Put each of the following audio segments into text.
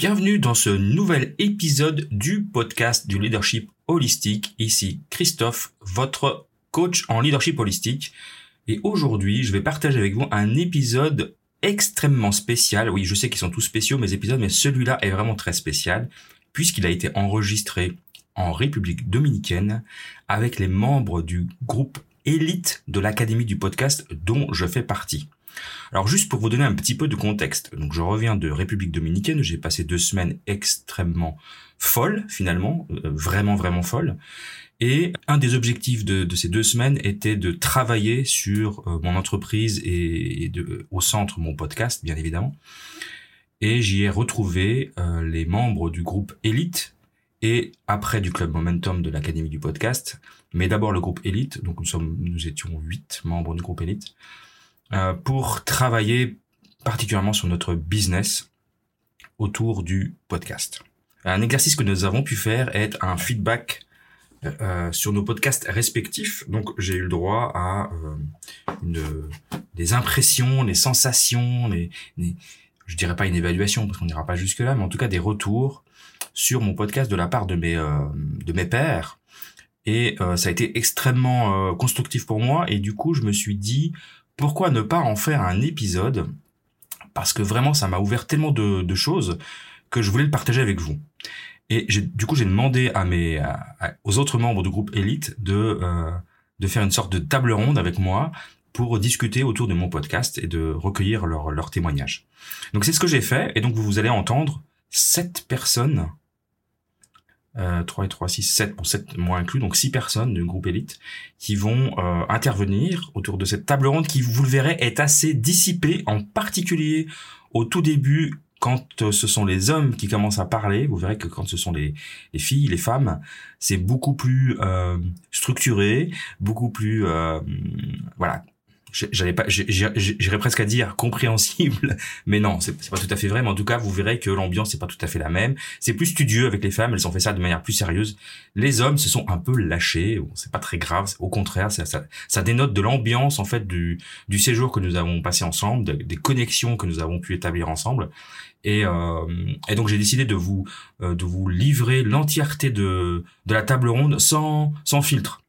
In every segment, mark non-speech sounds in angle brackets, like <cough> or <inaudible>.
Bienvenue dans ce nouvel épisode du podcast du leadership holistique. Ici Christophe, votre coach en leadership holistique. Et aujourd'hui, je vais partager avec vous un épisode extrêmement spécial. Oui, je sais qu'ils sont tous spéciaux mes épisodes, mais celui-là est vraiment très spécial puisqu'il a été enregistré en République dominicaine avec les membres du groupe élite de l'Académie du podcast dont je fais partie. Alors juste pour vous donner un petit peu de contexte, donc je reviens de République dominicaine, j'ai passé deux semaines extrêmement folles finalement, euh, vraiment vraiment folles. Et un des objectifs de, ces deux semaines était de travailler sur euh, mon entreprise et, de, au centre mon podcast, bien évidemment. Et j'y ai retrouvé euh, les membres du groupe Elite et après du club Momentum de l'Académie du podcast, mais d'abord le groupe Elite. Donc nous sommes, nous étions huit membres du groupe Elite euh, pour travailler particulièrement sur notre business autour du podcast. Un exercice que nous avons pu faire est un feedback euh, sur nos podcasts respectifs. Donc j'ai eu le droit à euh, des impressions, des sensations, les, je dirais pas une évaluation parce qu'on n'ira pas jusque là, mais en tout cas des retours sur mon podcast de la part de mes euh, de mes pairs. Et euh, ça a été extrêmement constructif pour moi. Et du coup, je me suis dit pourquoi ne pas en faire un épisode? Parce que vraiment, ça m'a ouvert tellement de, choses que je voulais le partager avec vous. Et du coup, j'ai demandé aux autres membres du groupe Elite de, euh, de faire une sorte de table ronde avec moi pour discuter autour de mon podcast et de recueillir leurs leur témoignages. Donc c'est ce que j'ai fait, et donc vous allez entendre sept personnes euh, 3 et 3, 6, 7, pour 7 moi inclus, donc 6 personnes du groupe élite qui vont euh, intervenir autour de cette table ronde qui, vous le verrez, est assez dissipée, en particulier au tout début quand euh, ce sont les hommes qui commencent à parler, vous verrez que quand ce sont les, les filles, les femmes, c'est beaucoup plus euh, structuré, beaucoup plus euh, voilà j'allais pas j'irais presque à dire compréhensible <laughs> mais non c'est pas tout à fait vrai mais en tout cas vous verrez que l'ambiance c'est pas tout à fait la même. C'est plus studieux avec les femmes elles ont fait ça de manière plus sérieuse. Les hommes se sont un peu lâchés c'est pas très grave au contraire ça, ça, ça dénote de l'ambiance en fait du du séjour que nous avons passé ensemble des connexions que nous avons pu établir ensemble. Et, euh, et donc j'ai décidé de vous euh, de vous livrer l'entièreté de de la table ronde sans sans filtre.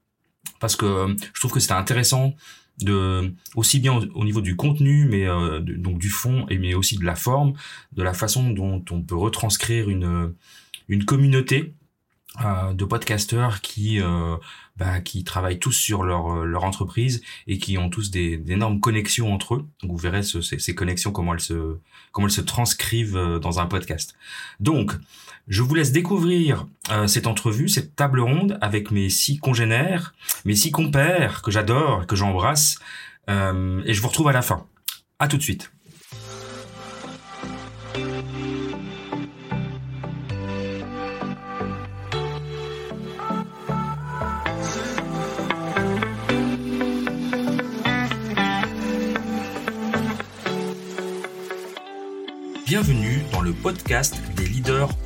Parce que euh, je trouve que c'était intéressant de aussi bien au, niveau du contenu mais euh, donc du fond et mais aussi de la forme de la façon dont on peut retranscrire une une communauté euh, de podcasteurs qui euh, bah, qui travaillent tous sur leur leur entreprise et qui ont tous des d'énormes connexions entre eux. Donc vous verrez ce, ces, ces connexions comment elles se comment elles se transcrivent dans un podcast. Donc je vous laisse découvrir euh, cette entrevue, cette table ronde avec mes six congénères, mes six compères que j'adore, que j'embrasse, euh, et je vous retrouve à la fin. À tout de suite. Bienvenue dans le podcast des leaders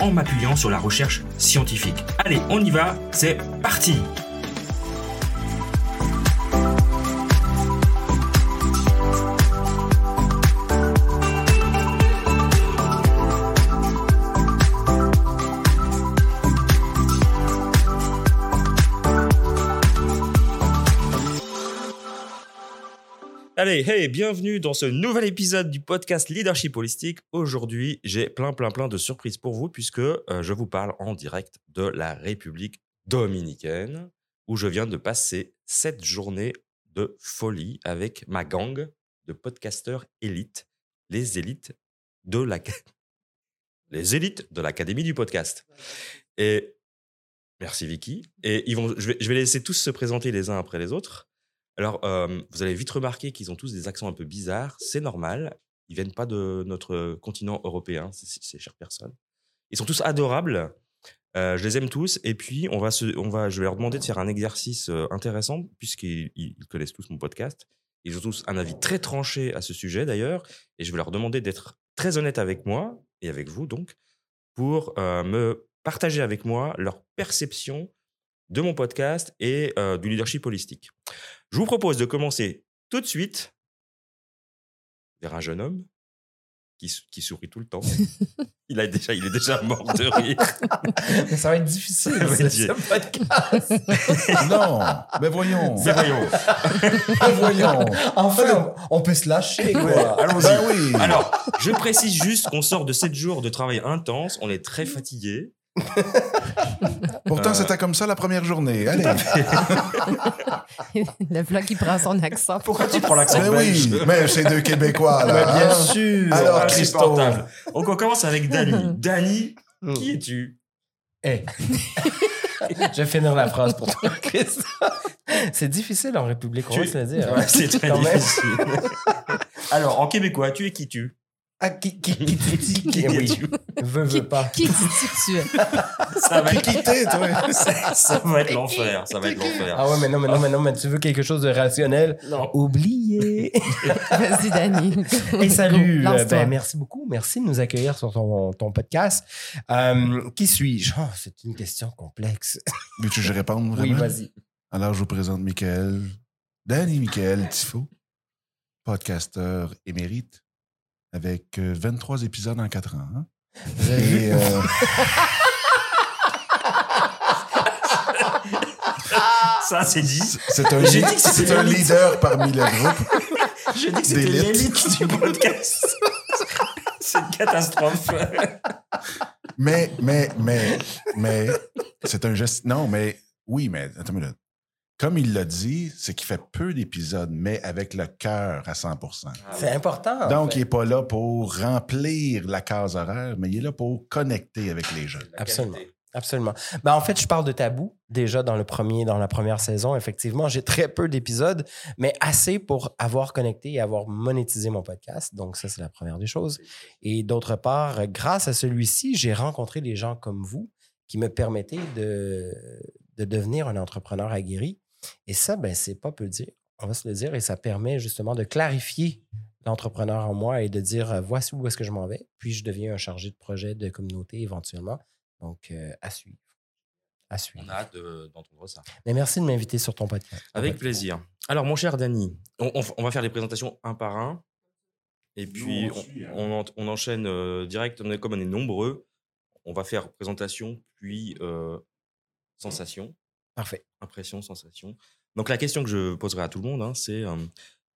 en m'appuyant sur la recherche scientifique. Allez, on y va, c'est parti Hey, bienvenue dans ce nouvel épisode du podcast Leadership Holistique. Aujourd'hui, j'ai plein, plein, plein de surprises pour vous puisque euh, je vous parle en direct de la République dominicaine où je viens de passer sept journées de folie avec ma gang de podcasteurs élites, les élites de la <laughs> les élites de l'Académie du podcast. Et merci Vicky. Et ils vont, je vais, je vais laisser tous se présenter les uns après les autres. Alors, vous allez vite remarquer qu'ils ont tous des accents un peu bizarres. C'est normal. Ils viennent pas de notre continent européen, ces chères personnes. Ils sont tous adorables. Je les aime tous. Et puis, on va je vais leur demander de faire un exercice intéressant, puisqu'ils ils connaissent tous mon podcast. Ils ont tous un avis très tranché à ce sujet, d'ailleurs. Et je vais leur demander d'être très honnêtes avec moi, et avec vous, donc, pour me partager avec moi leur perception de mon podcast et du leadership holistique. Je vous propose de commencer tout de suite vers un jeune homme qui, qui sourit tout le temps. <laughs> Il, a déjà, il est déjà mort de rire. mais ça va être difficile, ce podcast. <laughs> non, mais voyons. Mais voyons. <laughs> mais voyons. Enfin, on, peut se lâcher, quoi. Allons-y. Ben oui. Alors, je précise juste qu'on sort de 7 jours de travail intense. On est très fatigué. <laughs> Pourtant, euh, c'était comme ça la première journée. Allez. <laughs> le vlog qui prend son accent. Pourquoi tu prends l'accent Mais oui, mais c'est deux Québécois, là. Mais bien sûr. Alors, Christophe. Donc, on commence avec Dani. <laughs> Dani, hmm. qui es-tu? Eh. je vais finir la phrase pour toi, Christophe. C'est difficile en République, on va se le dire. Ouais, c'est très difficile. Alors, en québécois, tu es qui tu? Ah, qui, qui, qui, qui, qui, oui. Veux, veux pas. Qui dis-tu tu es? <laughs> <laughs> Ça va être. Ça, ça va être l'enfer. Ça va être l'enfer. Ah ouais, mais non, mais non, mais non, mais tu veux quelque chose de rationnel? Non. Oubliez. <laughs> Vas-y, Dani. Et salut. Ben, merci beaucoup. Merci de nous accueillir sur ton, ton podcast. Euh, qui suis-je? Oh, c'est une question complexe. Veux-tu que je réponde vraiment? Oui, vas-y. Alors, je vous présente Michael. Danny Michael Tifo, podcasteur émérite avec 23 euh, épisodes en 4 ans. Hein? Et, euh... <laughs> Ça, c'est dit. C'est un, dit c'est un leader parmi le groupe. <laughs> J'ai dit que c'était l'élite du podcast. <laughs> c'est une catastrophe. mais, mais, mais, mais, c'est un geste. Non, mais, oui, mais, attends une minute comme il l'a dit, c'est qu'il fait peu d'épisodes, mais avec le cœur à 100 ah C'est important. Donc, il n'est pas là pour remplir la case horaire, mais il est là pour connecter avec les jeunes. Absolument. Absolument. Ben, en fait, je parle de tabou déjà dans le premier, dans la première saison. Effectivement, j'ai très peu d'épisodes, mais assez pour avoir connecté et avoir monétisé mon podcast. Donc, ça, c'est la première des choses. Et d'autre part, grâce à celui-ci, j'ai rencontré des gens comme vous qui me permettaient de, de devenir un entrepreneur aguerri et ça, ben, c'est pas peu dire. On va se le dire. Et ça permet justement de clarifier l'entrepreneur en moi et de dire euh, voici où est-ce que je m'en vais. Puis je deviens un chargé de projet de communauté éventuellement. Donc, euh, à suivre. À suivre. On a hâte d'entendre ça. Mais merci de m'inviter sur ton podcast. Avec plaisir. Alors, mon cher Dany, on, va faire les présentations un par un. Et puis, on, on, enchaîne euh, direct. comme on est nombreux, on va faire présentation, puis sensation. Parfait. Impression, sensation. Donc la question que je poserai à tout le monde, hein, c'est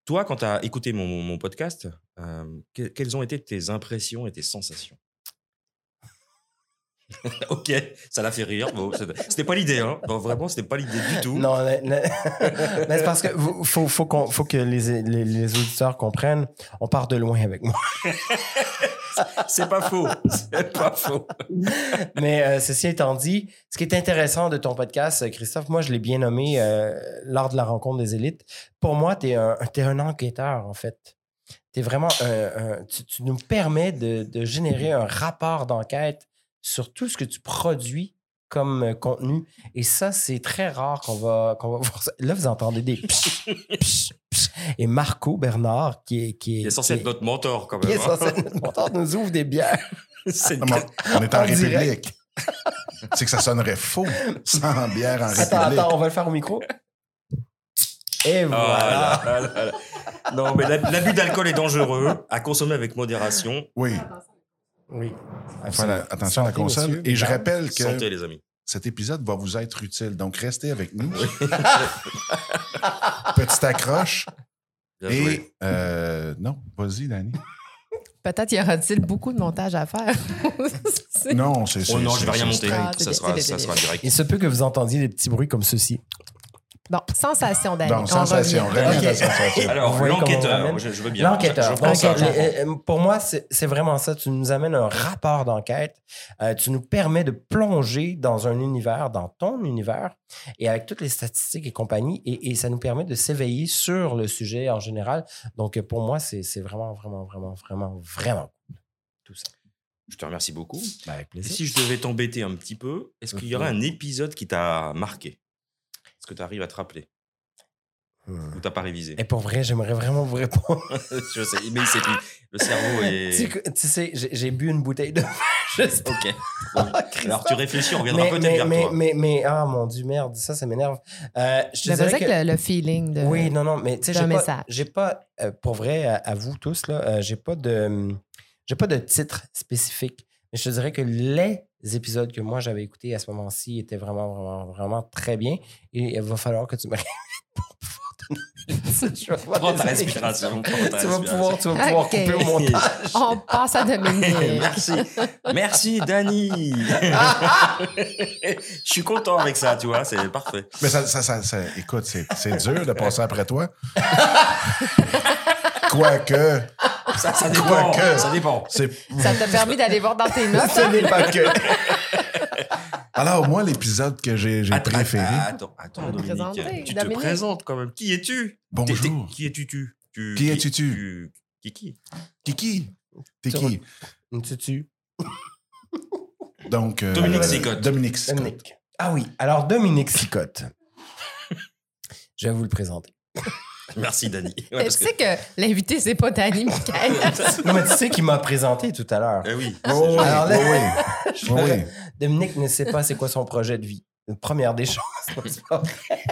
toi, quand tu as écouté mon, podcast, quelles ont été tes impressions et tes sensations? <laughs> Ok, ça l'a fait rire. Bon, c'était pas l'idée, hein. vraiment, c'était pas l'idée du tout. Non, mais, <laughs> c'est parce que faut, faut, faut que les, les, auditeurs comprennent. On part de loin avec moi. <laughs> <laughs> c'est pas faux. C'est pas faux. <laughs> mais euh, ceci étant dit, ce qui est intéressant de ton podcast, Christophe, moi, je l'ai bien nommé euh, lors de la rencontre des élites. Pour moi, tu es un, un enquêteur, en fait. Es vraiment tu, nous permets de, générer un rapport d'enquête sur tout ce que tu produis comme euh, contenu. Et ça, c'est très rare qu'on va, qu'on va voir ça. Là, vous entendez des <laughs> Et Marco Bernard, qui est. Qui est, il est censé être notre mentor, quand même. Qui est hein. censé être notre mentor, nous ouvre des bières. <laughs> c'est on est en, République. c'est que ça sonnerait faux sans bière en République. Attends, attends, on va le faire au micro. Et ah, voilà. non, mais l'abus d'alcool est dangereux, à consommer avec modération. Oui. Oui. attention à la console. Et je rappelle que Santé, les amis. cet épisode va vous être utile. Donc, restez avec nous. Petite accroche. Et euh, non, vas-y, Dani. <laughs> Peut-être y aura-t-il beaucoup de montage à faire. non, c'est oh non, je vais rien monter. ça, sera, ça sera direct. Il se peut que vous entendiez des petits bruits comme ceci. Bon, sensation d'aller. Bon, sensation, sensation. Alors, l'enquêteur, je, veux bien. L'enquêteur. Euh, pour moi, c'est vraiment ça. Tu nous amènes un rapport d'enquête. Euh, tu nous permets de plonger dans un univers, dans ton univers, et avec toutes les statistiques et compagnie, et, ça nous permet de s'éveiller sur le sujet en général. Donc, pour moi, c'est vraiment, vraiment, vraiment, vraiment, vraiment cool. Tout ça. Je te remercie beaucoup. Ben, avec Et plaisir. si je devais t'embêter un petit peu, est-ce qu'il y aurait un épisode qui t'a marqué? Est-ce que tu arrives à te rappeler Hmm. Ou t'as pas révisé Et pour vrai, j'aimerais vraiment vous répondre. <laughs> Je sais, mais c'est le cerveau est. tu, tu sais, j'ai bu une bouteille de <laughs> juste Ok. Ah, Alors tu réfléchis, on reviendra peut-être mais, vers mais, toi. mais, mais, ah mon dieu, merde, ça, ça m'énerve. Euh, je dirais que- que le, le feeling de. Oui, non, non, mais tu sais, j'ai pas, pas euh, pour vrai, à, à vous tous, là, euh, j'ai pas de j'ai pas de titre spécifique. Mais je te dirais que les épisodes que moi j'avais écoutés à ce moment-ci étaient vraiment, vraiment, vraiment très bien. Et il va falloir que tu me <laughs> pour pouvoir te. Je vais Prends ta respiration. Tu vas pouvoir, tu vas pouvoir couper au montage. On passe à Dominique. <laughs> Merci. Merci, Dani. <laughs> Je suis content avec ça, tu vois, c'est parfait. Mais ça, ça, ça, ça- écoute, c'est c'est dur de passer après toi. Quoique, Ça, ça dépend, Ça dépend. c'est. <laughs> Ça t'a permis d'aller voir dans tes notes. Ce n'est pas que. <laughs> Alors, moi, l'épisode que j'ai j'ai Attends, préféré. Attends, attends, Dominique. Tu Dominique. te présentes quand même. Qui es-tu? T'es- t'es- Bonjour. Qui es-tu tu? Tu- Qui es-tu tu Qui qui? Kiki. T'es qui? Une tutu. Donc. euh, Dominique Sicotte. Dominique Sicotte. Dominique. Ah oui. Alors, Dominique Sicotte. <laughs> Je vais vous le présenter. <laughs> Merci, Dani. Ouais, tu que- sais que l'invité, c'est pas Dani Michael. <laughs> Non, mais tu sais qu'il m'a présenté tout à l'heure. Eh oui. Oh, oui, Alors là- oui, oui. <laughs> Je Oui, ferais- oui. Dominique ne sait pas c'est quoi son projet de vie. Une première des choses. c'est pas vrai.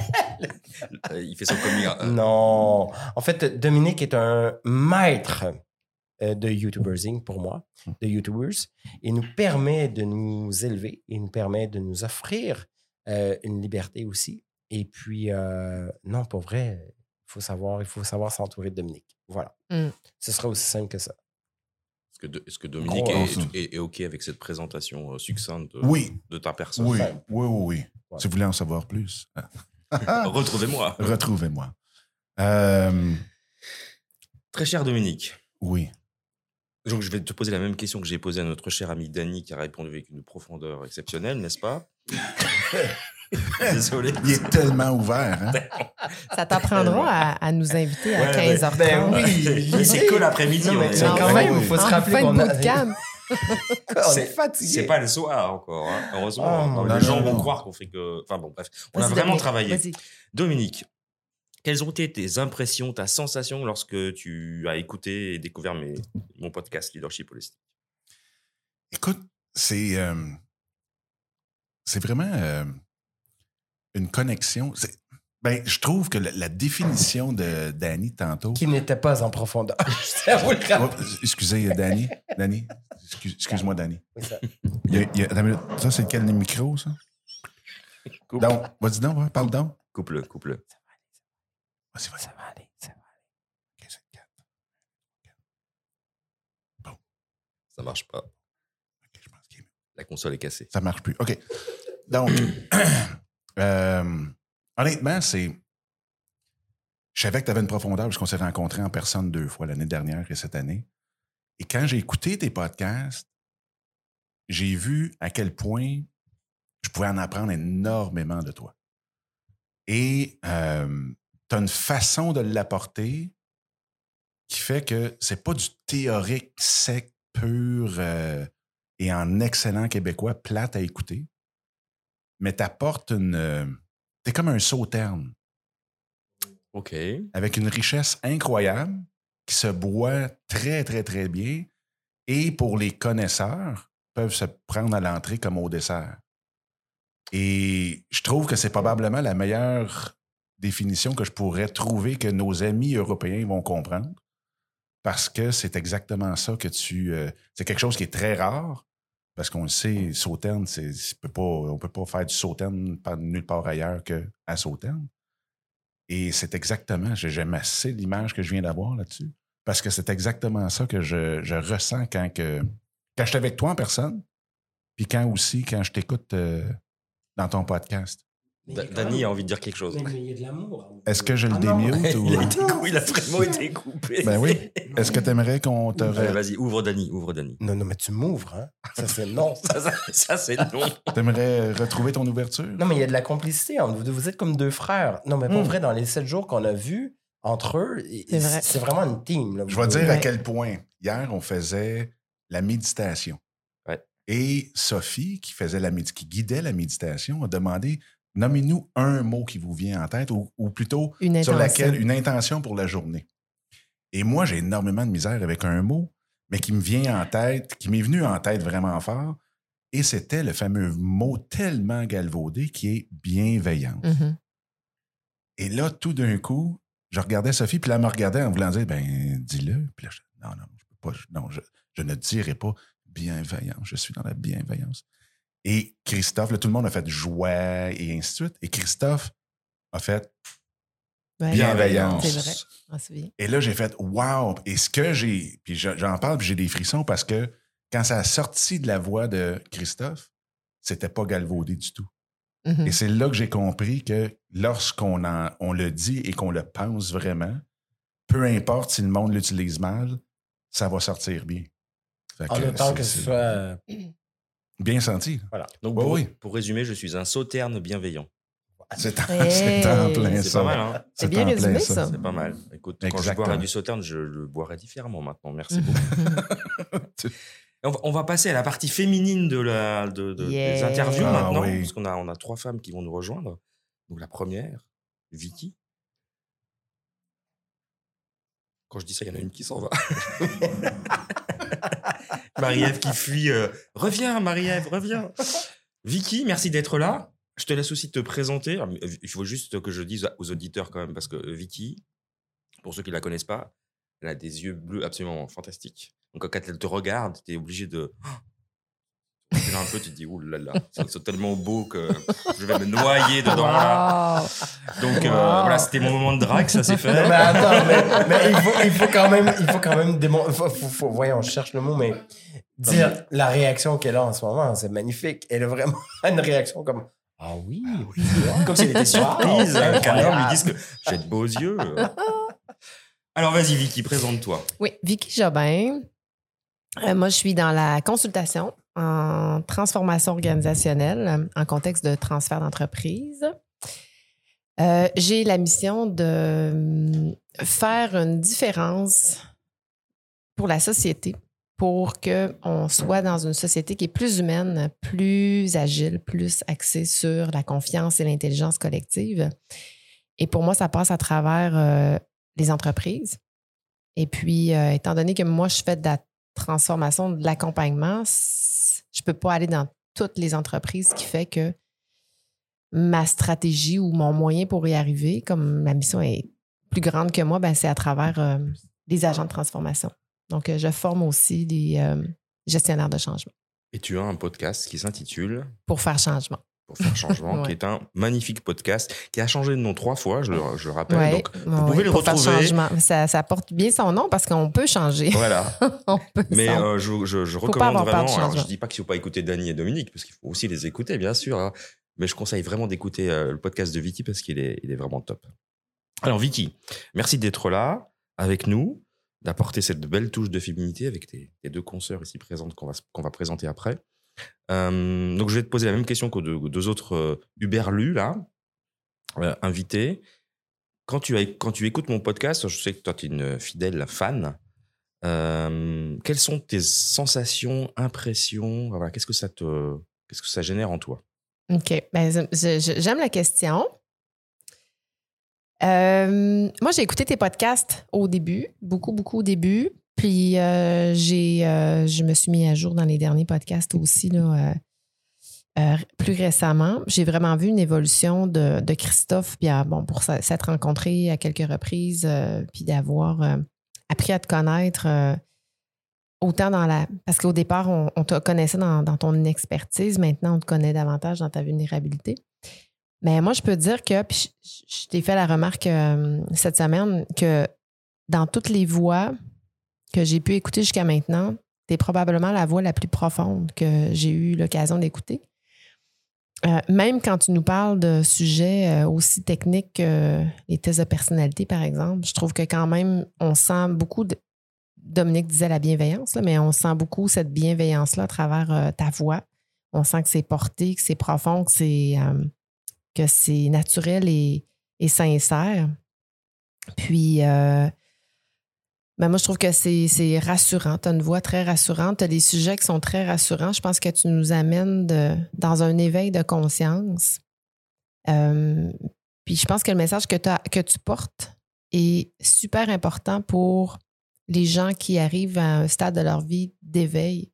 Euh, Il fait son coming. out. Non. En fait, Dominique est un maître euh, de YouTubersing pour moi, de YouTubers. Il nous permet de nous élever, il nous permet de nous offrir euh, une liberté aussi. Et puis, euh, non, pour vrai, faut savoir, il faut savoir s'entourer de Dominique. Voilà. Mm. Ce sera aussi simple que ça. Est-ce que, de- est-ce que Dominique est, ensemble. est- est OK avec cette présentation euh, succincte de, Oui, de ta personne? Oui, oui, oui, oui. Ouais. Si vous voulez en savoir plus, <laughs> Retrouvez-moi. <laughs> retrouvez-moi. Euh, Très cher Dominique. oui. Donc, je vais te poser la même question que j'ai posée à notre cher ami Dany, qui a répondu avec une profondeur exceptionnelle, n'est-ce pas? <laughs> <laughs> Désolé. Il est tellement ouvert. Hein? <laughs> Ça t'apprendra à, à nous inviter à Ouais, ouais. 15h30. Ben oui. <laughs> C'est que l'après-midi. Quand même, il faut se rappeler qu'on a... C'est- est fatigué. C'est pas le soir encore, hein. heureusement. Oh, Non, non, les gens non, vont croire qu'on fait que. Enfin bon, bref. On a vraiment Dominique, travaillé. Dominique, quelles ont été tes impressions, ta sensation lorsque tu as écouté et découvert mes, mon podcast Leadership Holistique Écoute, c'est euh, c'est vraiment euh, une connexion. Ben, je trouve que la, la définition de Danny tantôt. Qui n'était pas en profondeur. <laughs> Le. Oh, excusez, Danny. Danny. Excuse- Excuse-moi, Danny. Oui, ça. Il y a- il y a- attends une minute. ça, c'est quel micro, ça? Coupe. Donc, vas-y donc, parle donc. Coupe-le, coupe-le. Vas-y, vas-y. Ça va aller, ça va aller. Ok, c'est quatre. Ça marche pas. Ok, je pense qu'il est- La console est cassée. Ça marche plus. OK. Donc, <clears throat> euh, honnêtement, c'est. Je savais que tu avais une profondeur parce qu'on s'est rencontrés en personne deux fois l'année dernière et cette année. Et quand j'ai écouté tes podcasts, j'ai vu à quel point je pouvais en apprendre énormément de toi. Et tu as une façon de l'apporter qui fait que c'est pas du théorique sec, pur euh, et en excellent québécois, plate à écouter, mais t'apportes une. euh, T'es comme un sauterne OK. avec une richesse incroyable qui se boit très, très, très bien et pour les connaisseurs, peuvent se prendre à l'entrée comme au dessert. Et je trouve que c'est probablement la meilleure définition que je pourrais trouver que nos amis européens vont comprendre parce que c'est exactement ça que tu. euh, c'est quelque chose qui est très rare parce qu'on le sait, Sauterne, on ne peut pas faire du Sauterne nulle part ailleurs qu'à Sauterne. Et c'est exactement, j'ai- j'aime assez l'image que je viens d'avoir là-dessus parce que c'est exactement ça que je, je ressens quand, que, quand je suis avec toi en personne, puis quand aussi, quand je t'écoute euh, dans ton podcast. Da- Dany a envie de dire quelque chose. Mais mais il y a de l'amour. hein. Est-ce que je le Ah démute ou. <laughs> Il a, été il a vraiment <laughs> été coupé. Ben oui. <laughs> Est-ce que tu aimerais qu'on te. Allez, Vas-y, ouvre Dany, ouvre Dany. Non, non, mais tu m'ouvres, hein? Ça, c'est non. Ça, ça, ça, c'est non. T'aimerais retrouver ton ouverture? Non, mais il y a de la complicité entre vous deux. Vous êtes comme deux frères. Non, mais pour Hmm. vrai, dans les sept jours qu'on a vus entre eux, i- C'est vrai. c'est vraiment une team. là, Je vais dire à Ouais. quel point. Hier, on faisait la méditation. Et Sophie, qui, faisait la, qui guidait la méditation, a demandé nommez-nous un mot qui vous vient en tête, ou, ou plutôt Une sur intention. laquelle une intention pour la journée. Et moi, j'ai énormément de misère avec un mot, mais qui me vient en tête, qui m'est venu en tête vraiment fort. Et c'était le fameux mot tellement galvaudé qui est bienveillance. Mhm. Et là, tout d'un coup, je regardais Sophie, puis là, elle me regardait en voulant dire, ben, dis-le. Puis là, je, non, non, je peux pas, je- non, je, je ne dirai pas bienveillance. Je suis dans la bienveillance. Et Christophe, là, tout le monde a fait joie et ainsi de suite. Et Christophe a fait Ouais. bienveillance. C'est vrai. Et là, j'ai fait wow! Et ce que j'ai. Puis je- j'en parle, puis j'ai des frissons parce que quand ça a sorti de la voix de Christophe, c'était pas galvaudé du tout. Mhm. Et c'est là que j'ai compris que lorsqu'on en- on le dit et qu'on le pense vraiment, peu importe si le monde l'utilise mal, ça va sortir bien. Fait En autant que ce soit. Bien senti. Donc, Ouais, pour, oui. pour résumer, je suis un sauterne bienveillant. C'est en, Hey! c'est en plein C'est ça. pas mal, hein C'est bien résumé, ça. ça. C'est pas mal. Écoute, quand je boirais du sauterne, je le boirais différemment maintenant. Merci <laughs> beaucoup. On, va, on va passer à la partie féminine de la, de, de- des interviews Ah, maintenant, oui. parce qu'on a, on a trois femmes qui vont nous rejoindre. Donc la première, Vicky. Quand je dis ça, il y en a une qui s'en va. <laughs> Marie-Ève qui fuit. euh, reviens, Marie-Ève, reviens. Vicky, merci d'être là. Je te laisse aussi te présenter. Il faut juste que je dise aux auditeurs quand même, parce que euh, Vicky, pour ceux qui ne la connaissent pas, elle a des yeux bleus absolument fantastiques. Donc quand elle te regarde, tu es obligé de... Tu un peu, tu te dis, là, c'est tellement beau que je vais me noyer dedans. là. Wow. Donc euh, voilà, c'était mon moment de drague, ça s'est fait. Non, mais attends, mais, mais il, faut, il faut quand même, il faut quand même démon- faut- faut- faut- voyons, je cherche le mot, mais dire la réaction qu'elle a en ce moment, c'est magnifique. Elle a vraiment <laughs> une réaction comme Ah oui, oui. Comme si elle était surprise Wow, qu'un homme lui dise que j'ai de beaux yeux. Alors vas-y Vicky, présente-toi. Oui, Vicky Jobin. Euh, moi, je suis dans la consultation en transformation organisationnelle en contexte de transfert d'entreprise. Euh, J'ai la mission de euh, faire une différence pour la société, pour qu'on soit dans une société qui est plus humaine, plus agile, plus axée sur la confiance et l'intelligence collective. Et pour moi, ça passe à travers euh, les entreprises. Et puis, étant donné que moi, je fais de la transformation, de l'accompagnement, je ne peux pas aller dans toutes les entreprises, ce qui fait que ma stratégie ou mon moyen pour y arriver, comme la mission est plus grande que moi, ben, c'est à travers euh, les agents de transformation. Donc, euh, je forme aussi des euh, gestionnaires de changement Et tu as un podcast qui s'intitule pour faire changement. Pour faire changement, <laughs> Ouais. qui est un magnifique podcast qui a changé de nom trois fois, je le, je le rappelle. Ouais, Donc ouais, pouvez le retrouver. changement. Ça, ça porte bien son nom parce qu'on peut changer. voilà. <laughs> On peut Mais euh, je, je, recommande vraiment. Alors, je dis pas qu'il faut pas écouter Dany et Dominique, parce qu'il faut aussi les écouter, bien sûr. hein. Mais je conseille vraiment d'écouter euh, le podcast de Vicky parce qu'il est, il est vraiment top. Alors Vicky, merci d'être là avec nous, d'apporter cette belle touche de féminité avec tes, tes deux consoeurs ici présentes qu'on va, qu'on va présenter après. Euh, donc je vais te poser la même question qu'aux deux, autres euh, là, euh, invités. Quand tu, écoutes mon podcast, je sais que toi tu es une fidèle fan. Euh, quelles sont tes sensations, impressions? Voilà, qu'est-ce que ça que ça génère en toi? OK. Ben, j'aime la question. Moi, j'ai écouté tes podcasts au début, beaucoup, beaucoup au début. Puis, euh, j'ai, euh, je me suis mis à jour dans les derniers podcasts aussi, là, euh, plus récemment. J'ai vraiment vu une évolution de, de Christophe, puis bon, pour s'être rencontré à quelques reprises, puis d'avoir appris à te connaître. autant dans la. Parce qu'au départ, on, te connaissait dans, dans ton expertise. Maintenant, on te connaît davantage dans ta vulnérabilité. Mais moi, je peux dire que, puis je, t'ai fait la remarque cette semaine, que dans toutes les voix que j'ai pu écouter jusqu'à maintenant, es probablement la voix la plus profonde que j'ai eu l'occasion d'écouter. Euh, même quand tu nous parles de sujets euh, aussi techniques que les tests de personnalité, par exemple, je trouve que quand même, on sent beaucoup Dominique disait la bienveillance, là, mais on sent beaucoup cette bienveillance-là à travers euh, ta voix. On sent que c'est porté, que c'est profond, que c'est que c'est naturel et, et sincère. Puis, euh, Ben moi, je trouve que c'est rassurant. Tu as une voix très rassurante. Tu as des sujets qui sont très rassurants. Je pense que tu nous amènes dans un éveil de conscience. Euh, puis je pense que le message que, que tu portes est super important pour les gens qui arrivent à un stade de leur vie d'éveil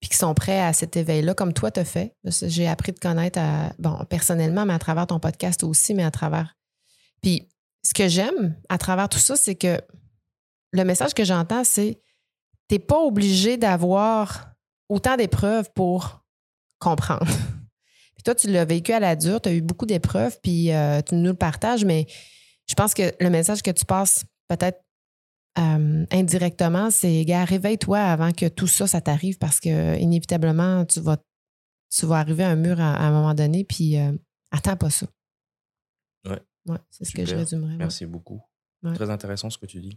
puis qui sont prêts à cet éveil-là, comme toi t'as fait. J'ai appris de connaître, bon, personnellement, mais à travers ton podcast aussi, mais à travers... Puis ce que j'aime à travers tout ça, c'est que le message que j'entends, c'est t'es pas obligé d'avoir autant d'épreuves pour comprendre. <laughs> Puis toi, tu l'as vécu à la dure, tu as eu beaucoup d'épreuves, puis euh, tu nous le partages, mais je pense que le message que tu passes peut-être euh, indirectement, c'est gars, réveille-toi avant que tout ça, ça t'arrive parce que inévitablement, tu vas, tu vas arriver à un mur à, à un moment donné, puis euh, attends pas ça. Ouais. Ouais, c'est ce que je résumerais. ouais. Merci beaucoup. Ouais. Très intéressant ce que tu dis.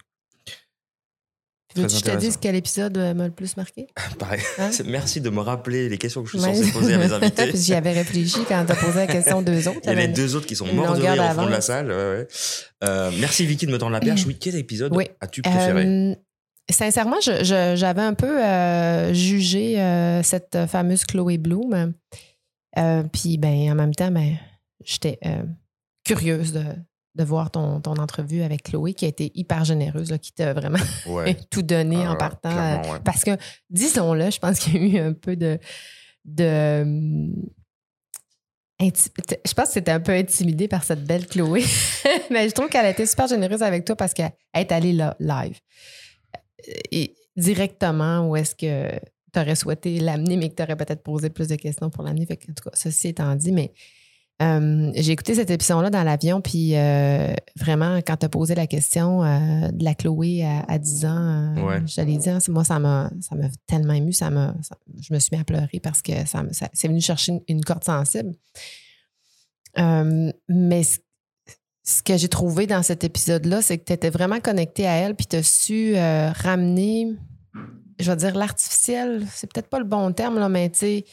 Veux-tu que je te dise quel épisode euh, m'a le plus marqué? <laughs> Pareil. Hein? Merci de me rappeler les questions que je suis Ouais. censé poser à mes <laughs> invités. J'y avais réfléchi quand tu as posé la question deux autres. <laughs> Il y a les deux autres qui sont morts de rire au fond de la salle. ouais, ouais. Euh, merci Vicky de me tendre la perche. Oui, quel épisode Oui. as-tu préféré? Euh, sincèrement, j'avais un peu euh, jugé cette fameuse Chloé Bloom. Puis, ben, en même temps, ben, j'étais curieuse de, de voir ton, ton entrevue avec Chloé, qui a été hyper généreuse, là, qui t'a vraiment <laughs> Ouais. tout donné Ah en partant. euh, ouais. Parce que, disons-le, je pense qu'il y a eu un peu de. de hum, je pense que c'était un peu intimidé par cette belle Chloé. <laughs> Mais je trouve qu'elle a été super généreuse avec toi parce qu'elle est allée là, live. Et directement, où est-ce que tu aurais souhaité l'amener, mais que tu aurais peut-être posé plus de questions pour l'amener. En tout cas, ceci étant dit, mais euh, j'ai écouté cette émission-là dans l'avion, puis euh, vraiment, quand tu as posé la question euh, de la Chloé à, à 10 ans, Ouais. je te l'ai dit, hein, moi, ça m'a ça m'a tellement ému, ça m'a, ça- je me suis mis à pleurer parce que ça, me- ça- c'est venu chercher une, une corde sensible. Mais ce, ce que j'ai trouvé dans cet épisode-là, c'est que tu étais vraiment connecté à elle, puis tu as su ramener, je vais dire l'artificiel, c'est peut-être pas le bon terme, là, mais tu sais,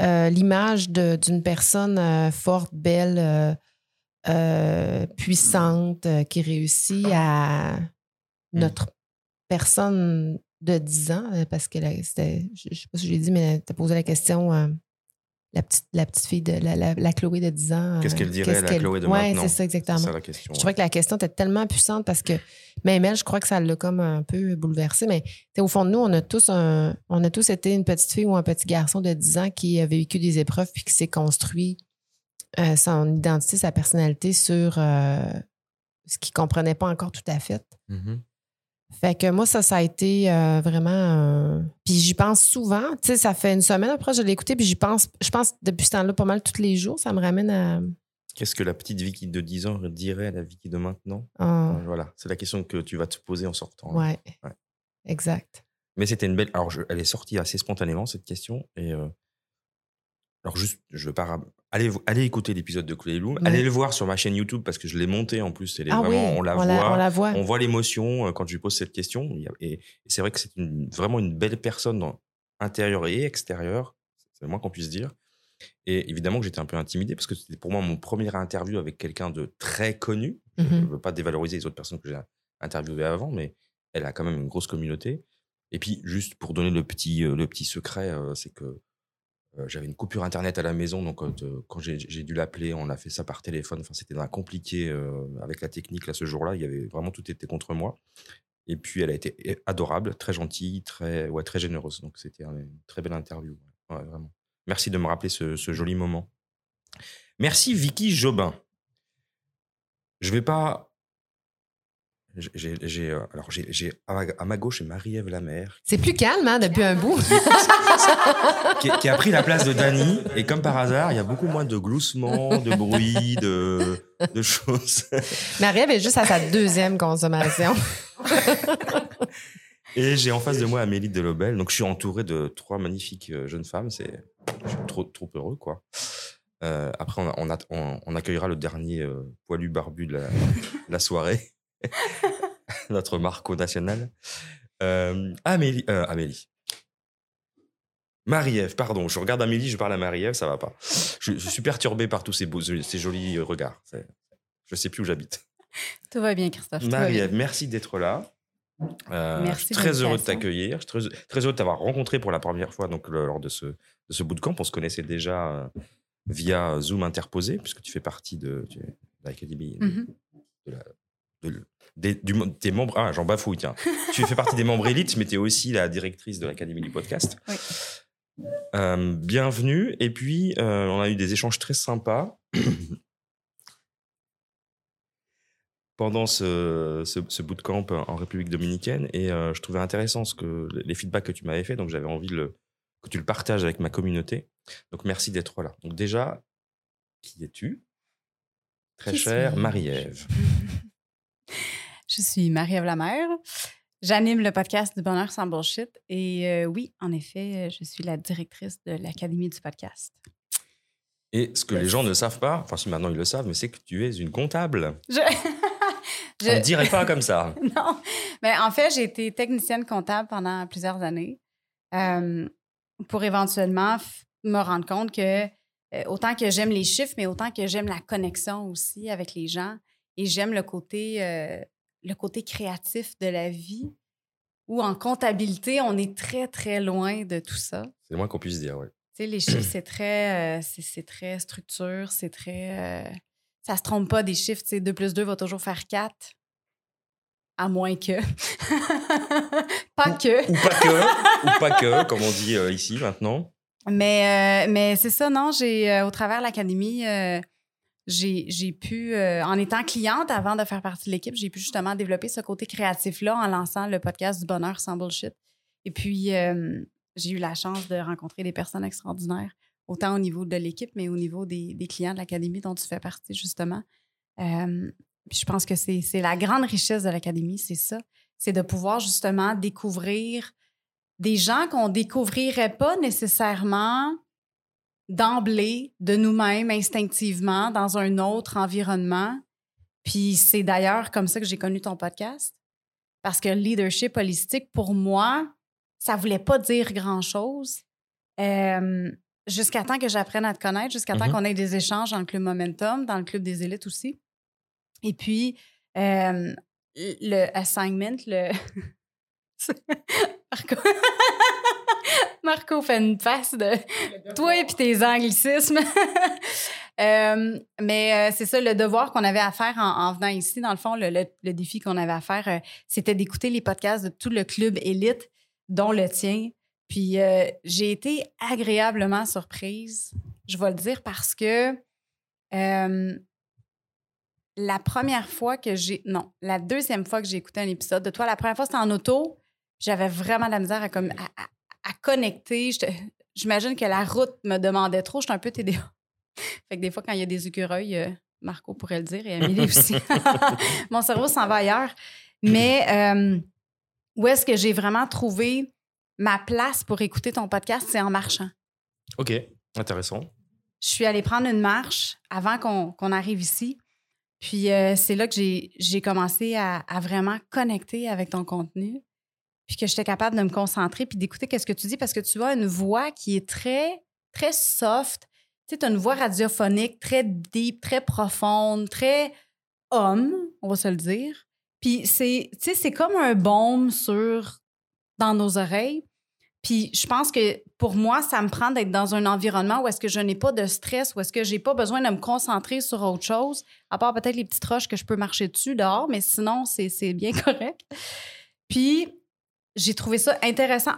euh, l'image d'une personne euh, forte, belle, euh, puissante, qui réussit à notre personne de 10 ans, parce que c'était, je je sais pas si j'ai dit, mais tu as posé la question. Euh, la petite, la petite fille de la, la- la Chloé de 10 ans. Qu'est-ce euh, qu'elle dirait, la Chloé de ouais, maintenant? c'est ça, exactement. C'est ça la question. Je trouvais que la question était tellement puissante parce que même elle, je crois que ça l'a comme un peu bouleversée. Mais au fond de nous, on a tous un, on a tous été une petite fille ou un petit garçon de 10 ans qui a vécu des épreuves puis qui s'est construit euh, son identité, sa personnalité sur euh, ce qu'il comprenait pas encore tout à fait. Mhm. Fait que moi, ça, ça a été euh, vraiment. euh, Puis j'y pense souvent. Tu sais, ça fait une semaine après, je l'ai écouté, puis j'y pense, je pense depuis ce temps-là pas mal tous les jours. Ça me ramène à. Qu'est-ce que la petite Vicky de 10 ans dirait à la Vicky de maintenant? À- Voilà, c'est la question que tu vas te poser en sortant. ouais. Ouais. Exact. Mais c'était une belle. Alors, je- elle est sortie assez spontanément, cette question. Et. euh, Alors, juste, je veux pas. Allez, allez écouter l'épisode de Chloé Bloom. Ouais. Allez le voir sur ma chaîne YouTube parce que je l'ai monté en plus. Elle est ah vraiment, oui, on la on voit. la, on la voit. On voit l'émotion euh, quand je lui pose cette question. Et, c'est vrai que c'est une- vraiment une belle personne, dans, intérieure et extérieure. C'est le moins qu'on puisse dire. Et évidemment que j'étais un peu intimidé parce que c'était pour moi mon première interview avec quelqu'un de très connu. Je ne Mhm. veux pas dévaloriser les autres personnes que j'ai interviewées avant, mais elle a quand même une grosse communauté. Et puis, juste pour donner le petit, euh, le petit secret, euh, c'est que j'avais une coupure internet à la maison, donc quand, euh, quand j'ai dû l'appeler, on a fait ça par téléphone. Enfin, c'était compliqué euh, avec la technique là ce jour-là. Il y avait vraiment tout était contre moi. Et puis, elle a été adorable, très gentille, très, ouais, très généreuse. Donc, c'était une très belle interview. Vraiment. Merci de me rappeler ce, ce joli moment. Merci Vicky Jobin. Je vais pas. J'ai- euh, alors j'ai, à, ma, gauche Marie-Ève Lamère C'est plus calme, hein, depuis un bout. <laughs> qui, qui a pris la place de Dany. Et comme par hasard, il y a beaucoup moins de gloussements, de bruit, de, de choses. Marie-Ève est juste à sa deuxième consommation. <laughs> Et j'ai en face de moi Amélie Delobel. Donc je suis entouré de trois magnifiques euh, jeunes femmes. C'est, je suis trop, trop heureux, quoi. Euh, après, on, a- on, a- on- on accueillera le dernier euh, poilu barbu de la, la soirée, <laughs> notre Marco national. Euh, Amélie, euh, Amélie. Marie-Ève, pardon, je regarde Amélie, je parle à Marie-Ève, ça va pas. Je, je suis perturbé par tous ces, beaux, ces jolis regards. C'est- Je sais plus où j'habite. Tout va bien, Christophe. Marie-Ève, merci d'être là. Euh, Merci je suis très heureux de t'accueillir. Je suis très, très heureux de t'avoir rencontré pour la première fois donc, le- lors de ce, de ce bootcamp. On se connaissait déjà euh, via Zoom interposé, puisque tu fais partie de, l'Académie Mhm. de la- de- des, du, des membres. Ah, j'en bafouille, tiens. tu fais partie des membres élites, mais tu es aussi la directrice de l'Académie du podcast. Oui. Euh, bienvenue. Et puis, euh, on a eu des échanges très sympas. <clears throat> pendant ce, ce, ce bootcamp en République dominicaine et euh, je trouvais intéressant ce que, les feedbacks que tu m'avais fait, donc j'avais envie de le, que tu le partages avec ma communauté. Donc merci d'être là. Donc déjà, qui es-tu? Très chère? Marie-Ève. <laughs> Je suis Marie-Ève Lamère. J'anime le podcast du bonheur sans bullshit. Et euh, oui, en effet, je suis la directrice de l'Académie du podcast. Et ce que les gens ne savent pas, enfin si maintenant ils le savent, mais c'est que tu es une comptable. Je... <laughs> On ne dirait pas comme ça. <laughs> non. Mais en fait, j'ai été technicienne comptable pendant plusieurs années euh, pour éventuellement me rendre compte que euh, autant que j'aime les chiffres, mais autant que j'aime la connexion aussi avec les gens et j'aime le côté, euh, le côté créatif de la vie où en comptabilité, on est très, très loin de tout ça. C'est le moins qu'on puisse dire, ouais. Tu sais, les chiffres, c'est très, euh, c'est, c'est très structure, c'est très. euh, ça se trompe pas des chiffres. Tu sais, 2 plus 2 va toujours faire 4. À moins que. <laughs> pas que. Ou pas que, ou pas que, <laughs> comme on dit euh, ici maintenant. Mais, mais c'est ça, non? J'ai, au travers de l'académie, j'ai, pu, euh, en étant cliente avant de faire partie de l'équipe, j'ai pu justement développer ce côté créatif-là en lançant le podcast du bonheur sans bullshit. Et puis, euh, j'ai eu la chance de rencontrer des personnes extraordinaires, autant au niveau de l'équipe, mais au niveau des, des clients de l'académie dont tu fais partie, justement. Euh, puis je pense que c'est, c'est la grande richesse de l'académie, c'est ça. C'est de pouvoir justement découvrir des gens qu'on découvrirait pas nécessairement d'emblée de nous-mêmes instinctivement dans un autre environnement. Puis c'est d'ailleurs comme ça que j'ai connu ton podcast. Parce que le leadership holistique, pour moi, ça voulait pas dire grand-chose. Euh, jusqu'à temps que j'apprenne à te connaître, jusqu'à temps Mhm. qu'on ait des échanges dans le club Momentum, dans le club des élites aussi. Et puis, euh, le assignment, le... <laughs> Marco... <laughs> Marco fait une passe de toi et puis tes anglicismes. <laughs> Euh, mais euh, c'est ça, le devoir qu'on avait à faire en, en venant ici, dans le fond, le, le- le défi qu'on avait à faire, euh, c'était d'écouter les podcasts de tout le club élite, dont le tien. Puis euh, j'ai été agréablement surprise, je vais le dire, parce que la première fois que j'ai. Non, la deuxième fois que j'ai écouté un épisode de toi, la première fois, c'était en auto. J'avais vraiment de la misère à, comme, à, à- à connecter. <laughs> J'imagine que la route me demandait trop. J'étais un peu TDA. <laughs> Fait que des fois, quand il y a des écureuils, euh, Marco pourrait le dire et Amélie <laughs> aussi. Mon cerveau s'en va ailleurs. Mais euh, où est-ce que j'ai vraiment trouvé ma place pour écouter ton podcast? C'est en marchant. Ok, intéressant. Je suis allée prendre une marche avant qu'on arrive ici. Puis euh, c'est là que j'ai j'ai commencé à, à vraiment connecter avec ton contenu. Puis que j'étais capable de me concentrer puis d'écouter qu'est-ce que tu dis parce que tu as une voix qui est très, très soft. Tu sais, as une voix radiophonique très deep, très profonde, très homme, on va se le dire. Puis c'est, tu sais, c'est comme un baume sur, dans nos oreilles. Puis je pense que pour moi, ça me prend d'être dans un environnement où est-ce que je n'ai pas de stress, où est-ce que j'ai pas besoin de me concentrer sur autre chose, à part peut-être les petites roches que je peux marcher dessus dehors, mais sinon, c'est bien <laughs> correct. Puis j'ai trouvé ça intéressant.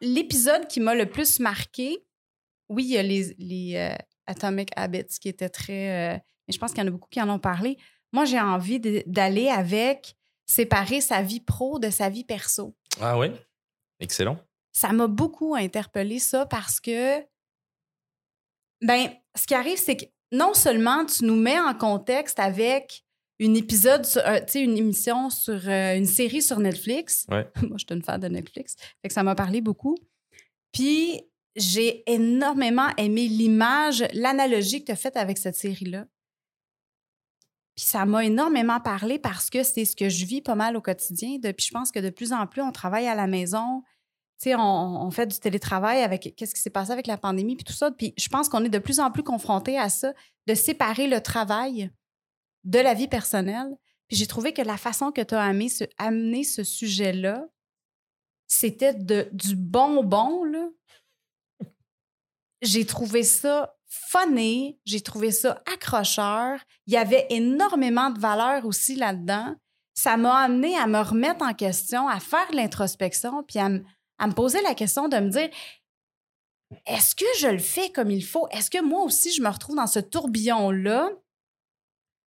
L'épisode qui m'a le plus marqué, oui, il y a les, les euh, Atomic Habits qui étaient très... euh, mais je pense qu'il y en a beaucoup qui en ont parlé. Moi, j'ai envie d'aller avec séparer sa vie pro de sa vie perso Ah ouais Excellent. ça m'a beaucoup interpellé ça parce que ben ce qui arrive c'est que non seulement tu nous mets en contexte avec une épisode euh, tu sais une émission sur euh, une série sur Netflix. Ouais. <laughs> Moi je suis une fan de Netflix, fait que ça m'a parlé beaucoup. Puis j'ai énormément aimé l'image, l'analogie que tu as faite avec cette série-là. Puis ça m'a énormément parlé parce que c'est ce que je vis pas mal au quotidien. Depuis, je pense que de plus en plus, on travaille à la maison. Tu sais, on, on fait du télétravail avec qu'est-ce qui s'est passé avec la pandémie puis tout ça. Puis je pense qu'on est de plus en plus confronté à ça, de séparer le travail de la vie personnelle. Puis j'ai trouvé que la façon que tu as amené ce, ce sujet-là, c'était du bonbon, là. J'ai trouvé ça funny, j'ai trouvé ça accrocheur. Il y avait énormément de valeur aussi là-dedans. Ça m'a amené à me remettre en question, à faire l'introspection, puis à me poser la question de me dire est-ce que je le fais comme il faut? Est-ce que moi aussi, je me retrouve dans ce tourbillon-là?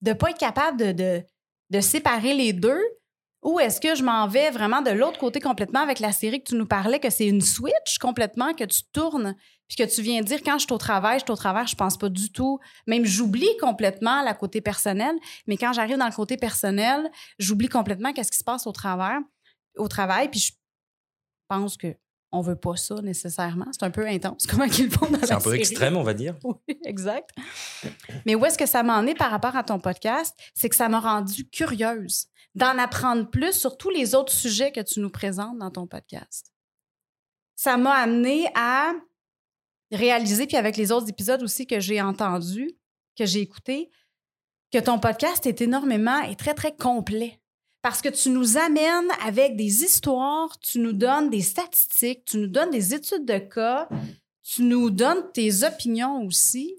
De ne pas être capable de, de, séparer les deux? Ou est-ce que je m'en vais vraiment de l'autre côté complètement avec la série que tu nous parlais, que c'est une switch complètement, que tu tournes, puis que tu viens dire quand je suis au travail, je suis au travail, je pense pas du tout. Même j'oublie complètement la côté personnel, mais quand j'arrive dans le côté personnel, j'oublie complètement qu'est-ce qui se passe au au travail, puis je pense que on veut pas ça nécessairement. C'est un peu intense <laughs> comment ils font dans C'est un peu série. extrême, on va dire. <laughs> Oui, exact. Mais où est-ce que ça m'en est par rapport à ton podcast? C'est que ça m'a rendue curieuse d'en apprendre plus sur tous les autres sujets que tu nous présentes dans ton podcast. Ça m'a amené à réaliser, puis avec les autres épisodes aussi que j'ai entendus, que j'ai écoutés, que ton podcast est énormément et très, très complet. Parce que tu nous amènes avec des histoires, tu nous donnes des statistiques, tu nous donnes des études de cas, tu nous donnes tes opinions aussi.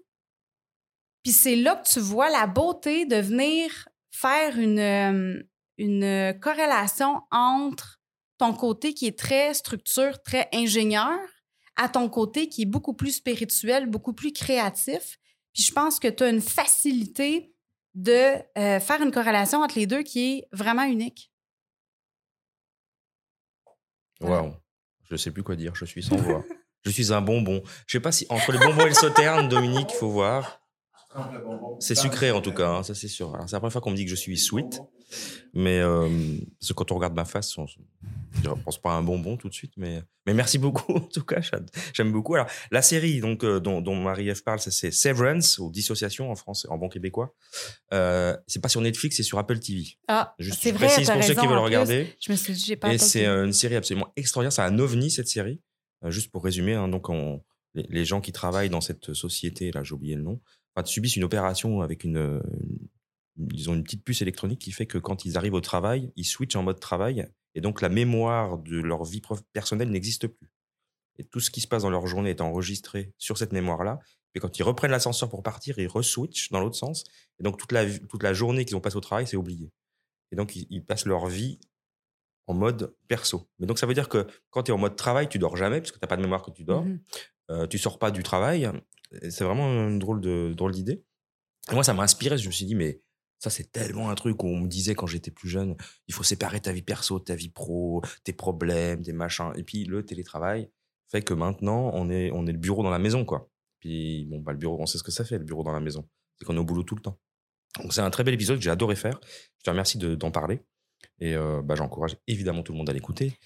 Puis c'est là que tu vois la beauté de venir faire une, euh, une corrélation entre ton côté qui est très structure, très ingénieur, à ton côté qui est beaucoup plus spirituel, beaucoup plus créatif. Puis je pense que tu as une facilité de euh, faire une corrélation entre les deux qui est vraiment unique. Waouh. Je sais plus quoi dire, je suis sans voix. Je suis un bonbon. Je sais pas si entre les bonbons et le sauterne, Dominique, il faut voir. C'est sucré en tout cas, hein, ça c'est sûr. Alors, C'est la première fois qu'on me dit que je suis sweet, mais euh, parce que quand on regarde ma face, on, je pense pas à un bonbon tout de suite. Mais, mais merci beaucoup <laughs> en tout cas, j'aime beaucoup. Alors la série donc euh, dont, dont Marie-Ève parle, ça, c'est Severance ou Dissociation en français, en bon québécois. Euh, c'est pas sur Netflix, c'est sur Apple TV. Ah, Juste, c'est je vrai, précise pour ceux qui veulent regarder. Je me suis dit, j'ai pas Et c'est euh, une série absolument extraordinaire. C'est un ovni, cette série. Euh, juste pour résumer, hein, donc on, les, les gens qui travaillent dans cette société, là, j'ai oublié le nom, enfin, subissent une opération avec une, une- Ils ont une petite puce électronique qui fait que quand ils arrivent au travail, ils switchent en mode travail. Et donc, la mémoire de leur vie personnelle n'existe plus. Et tout ce qui se passe dans leur journée est enregistré sur cette mémoire-là. Et quand ils reprennent l'ascenseur pour partir, ils re-switchent dans l'autre sens. Et donc, toute la, toute la journée qu'ils ont passée au travail, c'est oublié. Et donc, ils, ils passent leur vie en mode perso. Mais donc, ça veut dire que quand tu es en mode travail, tu dors jamais, parce que tu n'as pas de mémoire que tu dors. Mhm. Euh, tu sors pas du travail. C'est vraiment une drôle de drôle d'idée. Moi, ça m'a inspiré. Je me suis dit, mais ça, c'est tellement un truc où on me disait quand j'étais plus jeune, il faut séparer ta vie perso, ta vie pro, tes problèmes, tes machins. Et puis, le télétravail fait que maintenant, on est, on est le bureau dans la maison, quoi. Puis, bon, bah, le bureau, on sait ce que ça fait, le bureau dans la maison. C'est qu'on est au boulot tout le temps. Donc, c'est un très bel épisode que j'ai adoré faire. Je te remercie de- d'en parler. Et euh, bah, j'encourage évidemment tout le monde à l'écouter.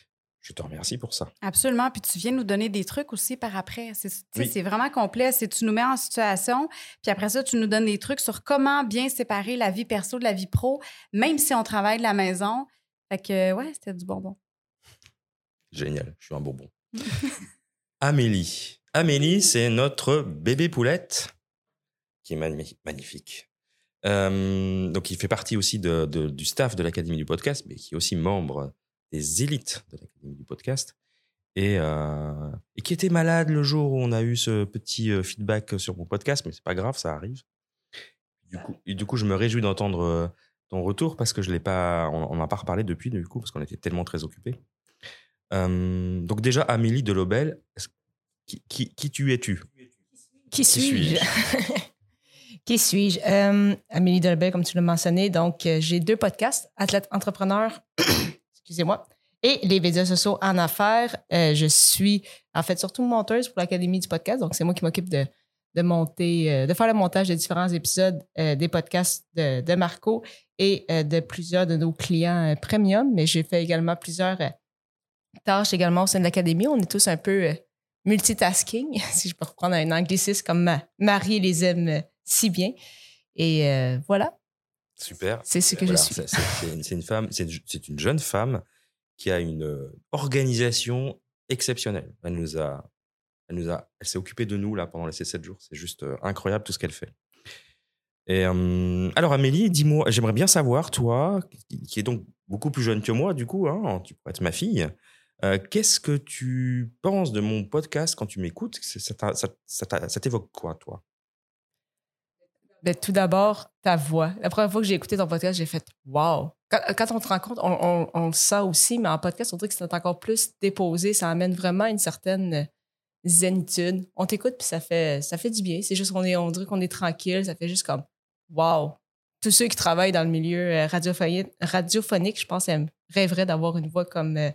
Je te remercie pour ça. Absolument. Puis tu viens nous donner des trucs aussi par après. C'est Oui. vraiment complet. C'est tu nous mets en situation, puis après ça, tu nous donnes des trucs sur comment bien séparer la vie perso de la vie pro, même si on travaille de la maison. Fait que, ouais, c'était du bonbon. Génial, je suis un bonbon. <laughs> Amélie. Amélie, c'est notre bébé poulette qui est magni- magnifique. Euh, donc, il fait partie aussi de- de- du staff de l'Académie du podcast, mais qui est aussi membre des élites de l'Académie du podcast. Et, euh, et qui était malade le jour où on a eu ce petit euh, feedback sur mon podcast, mais c'est pas grave, ça arrive. Du coup, et du coup je me réjouis d'entendre euh, ton retour parce que je l'ai pas, on n'en a pas reparlé depuis, du coup, parce qu'on était tellement très occupés. Euh, donc déjà, Amélie Delobel, qui, qui, qui tu es-tu? Qui suis-je? <laughs> Qui suis-je? Euh, Amélie Delbel, comme tu l'as mentionné. Donc, j'ai deux podcasts, Athlète Entrepreneur, excusez-moi, et les médias sociaux en affaires. Euh, je suis, en fait, surtout monteuse pour l'Académie du podcast. Donc, c'est moi qui m'occupe de, de monter, euh, de faire le montage des différents épisodes euh, des podcasts de, Marco et de plusieurs de nos clients premium. Mais j'ai fait également plusieurs tâches également au sein de l'Académie. On est tous un peu multitasking, <laughs> si je peux reprendre un anglicisme comme ma- Marie les aime si bien. Et voilà, Super. c'est ce que Voilà, je suis. c'est- une, femme, c'est une- jeune femme qui a une euh, organisation exceptionnelle. Elle nous a, elle nous a, elle s'est occupée de nous là pendant ces sept jours. C'est juste euh, incroyable tout ce qu'elle fait. Et euh, alors Amélie, dis-moi, j'aimerais bien savoir, toi, qui, est donc beaucoup plus jeune que moi, du coup, hein, tu pourrais être ma fille, euh, qu'est-ce que tu penses de mon podcast quand tu m'écoutes? Ça t'évoque quoi, toi? Ben, tout d'abord, ta voix. La première fois que j'ai écouté ton podcast, j'ai fait Wow! Quand, quand on te rencontre, on, on- le sent aussi, mais en podcast, on dirait que c'est encore plus déposé. Ça amène vraiment une certaine zénitude. On t'écoute, puis ça fait, ça fait du bien. C'est juste qu'on on dirait qu'on est tranquille. Ça fait juste comme Wow! Tous ceux qui travaillent dans le milieu euh, radiophonique, je pense, rêveraient d'avoir une voix comme, euh,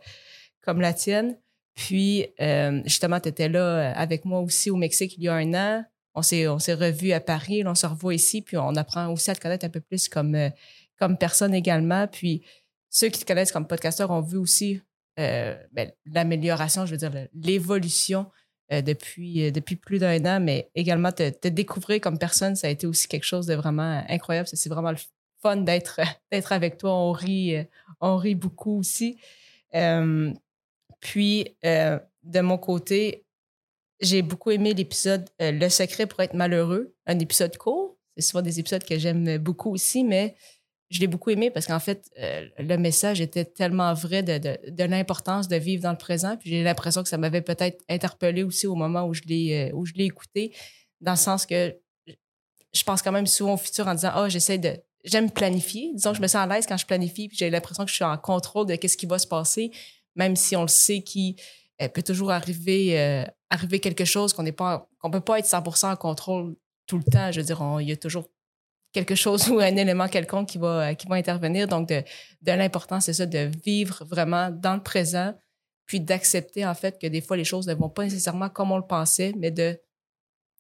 comme la tienne. Puis, euh, justement, tu étais là euh, avec moi aussi au Mexique il y a un an. On s'est, on s'est à Paris, on se revoit ici, puis on apprend aussi à te connaître un peu plus comme, euh, comme personne également. Puis ceux qui te connaissent comme podcasteur ont vu aussi euh, ben, l'amélioration, je veux dire, l'évolution euh, depuis, depuis plus d'un an, mais également te, découvrir comme personne, ça a été aussi quelque chose de vraiment incroyable. C'est vraiment le fun d'être, <laughs> d'être avec toi. On rit, on rit beaucoup aussi. Puis, de mon côté, j'ai beaucoup aimé l'épisode euh, Le secret pour être malheureux, un épisode court. C'est souvent des épisodes que j'aime beaucoup aussi, mais je l'ai beaucoup aimé parce qu'en fait, euh, le message était tellement vrai de, de- l'importance de vivre dans le présent. Puis j'ai l'impression que ça m'avait peut-être interpellé aussi au moment où je l'ai euh, écouté, dans le sens que je pense quand même souvent au futur en disant Ah, j'essaie de. J'aime planifier. Disons que je me sens à l'aise quand je planifie, puis j'ai l'impression que je suis en contrôle de ce qui va se passer, même si on le sait qu'il euh, peut toujours arriver, euh, arriver quelque chose qu'on n'est pas qu'on peut pas être 100% en contrôle tout le temps. Je veux dire, il y a toujours quelque chose <laughs> ou un élément quelconque qui va, qui va intervenir. Donc, de, de l'important, c'est ça, de vivre vraiment dans le présent, puis d'accepter en fait que des fois, les choses ne vont pas nécessairement comme on le pensait, mais de,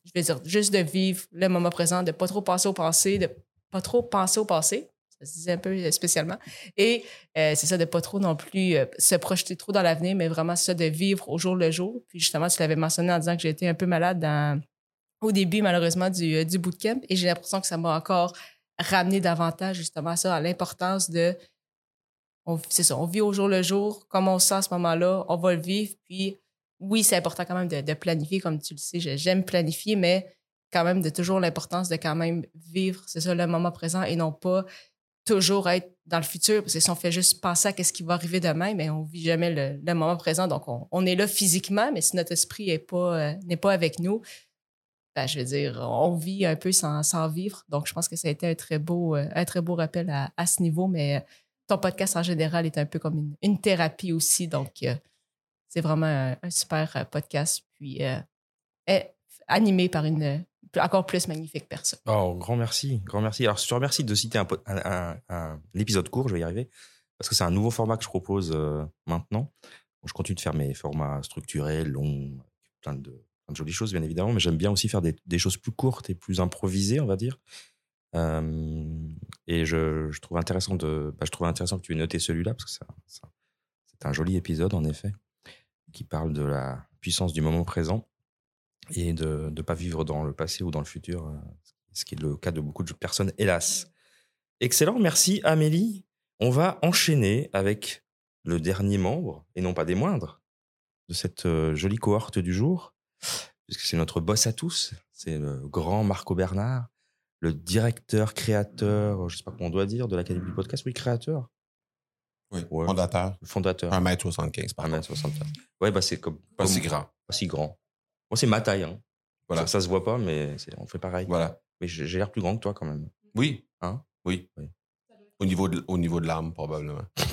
je veux dire, juste de vivre le moment présent, de pas trop penser au passé, de pas trop penser au passé. Ça se disait un peu euh, spécialement. Et euh, c'est ça, de pas trop non plus euh, se projeter trop dans l'avenir, mais vraiment ça, de vivre au jour le jour. Puis justement, tu l'avais mentionné en disant que j'ai été un peu malade au début, malheureusement, du, du bootcamp. Et j'ai l'impression que ça m'a encore ramené davantage justement à ça, à l'importance de. C'est ça, on vit au jour le jour, comme on se sent à ce moment-là, on va le vivre. Puis oui, c'est important quand même de, de planifier, comme tu le sais. J'aime planifier, mais quand même de toujours l'importance de quand même vivre, c'est ça, le moment présent et non pas toujours être dans le futur. Parce que si on fait juste penser à ce qui va arriver demain, mais on vit jamais le, moment présent. Donc, on, est là physiquement, mais si notre esprit n'est pas, euh, n'est pas avec nous, ben, je veux dire, on vit un peu sans, vivre. Donc, je pense que ça a été un très beau, euh, un très beau rappel à, ce niveau. Mais euh, ton podcast en général est un peu comme une, thérapie aussi. Donc, c'est vraiment un, super podcast. Puis, animé par une encore plus magnifique personne. Oh, grand merci, grand merci. Alors, je te remercie de citer un, épisode court, je vais y arriver, parce que c'est un nouveau format que je propose euh, maintenant. Je continue de faire mes formats structurés, longs, plein de, jolies choses, bien évidemment, mais j'aime bien aussi faire des, choses plus courtes et plus improvisées, on va dire. Euh, et je, trouve intéressant de, bah, je trouve intéressant que tu aies noté celui-là, parce que c'est un joli épisode, en effet, qui parle de la puissance du moment présent et de ne pas vivre dans le passé ou dans le futur, euh, ce qui est le cas de beaucoup de personnes, hélas. Excellent, merci Amélie. On va enchaîner avec le dernier membre, et non pas des moindres, de cette euh, jolie cohorte du jour, puisque c'est notre boss à tous, c'est le grand Marco Bernard, le directeur, créateur, je sais pas comment on doit dire, de l'Académie du podcast, oui, créateur, Oui, Ouais. fondateur. fondateur. 1m75 par contre. 1m75. Ouais, bah c'est comme. Pas comme- si grand. Pas si grand. Moi, c'est ma taille. Hein. Voilà. Ça, ça se voit pas, mais on fait pareil. Voilà. Mais j'ai l'air plus grand que toi quand même. Oui. Hein? Oui. Oui. Au niveau de, au niveau de l'âme, probablement. <laughs>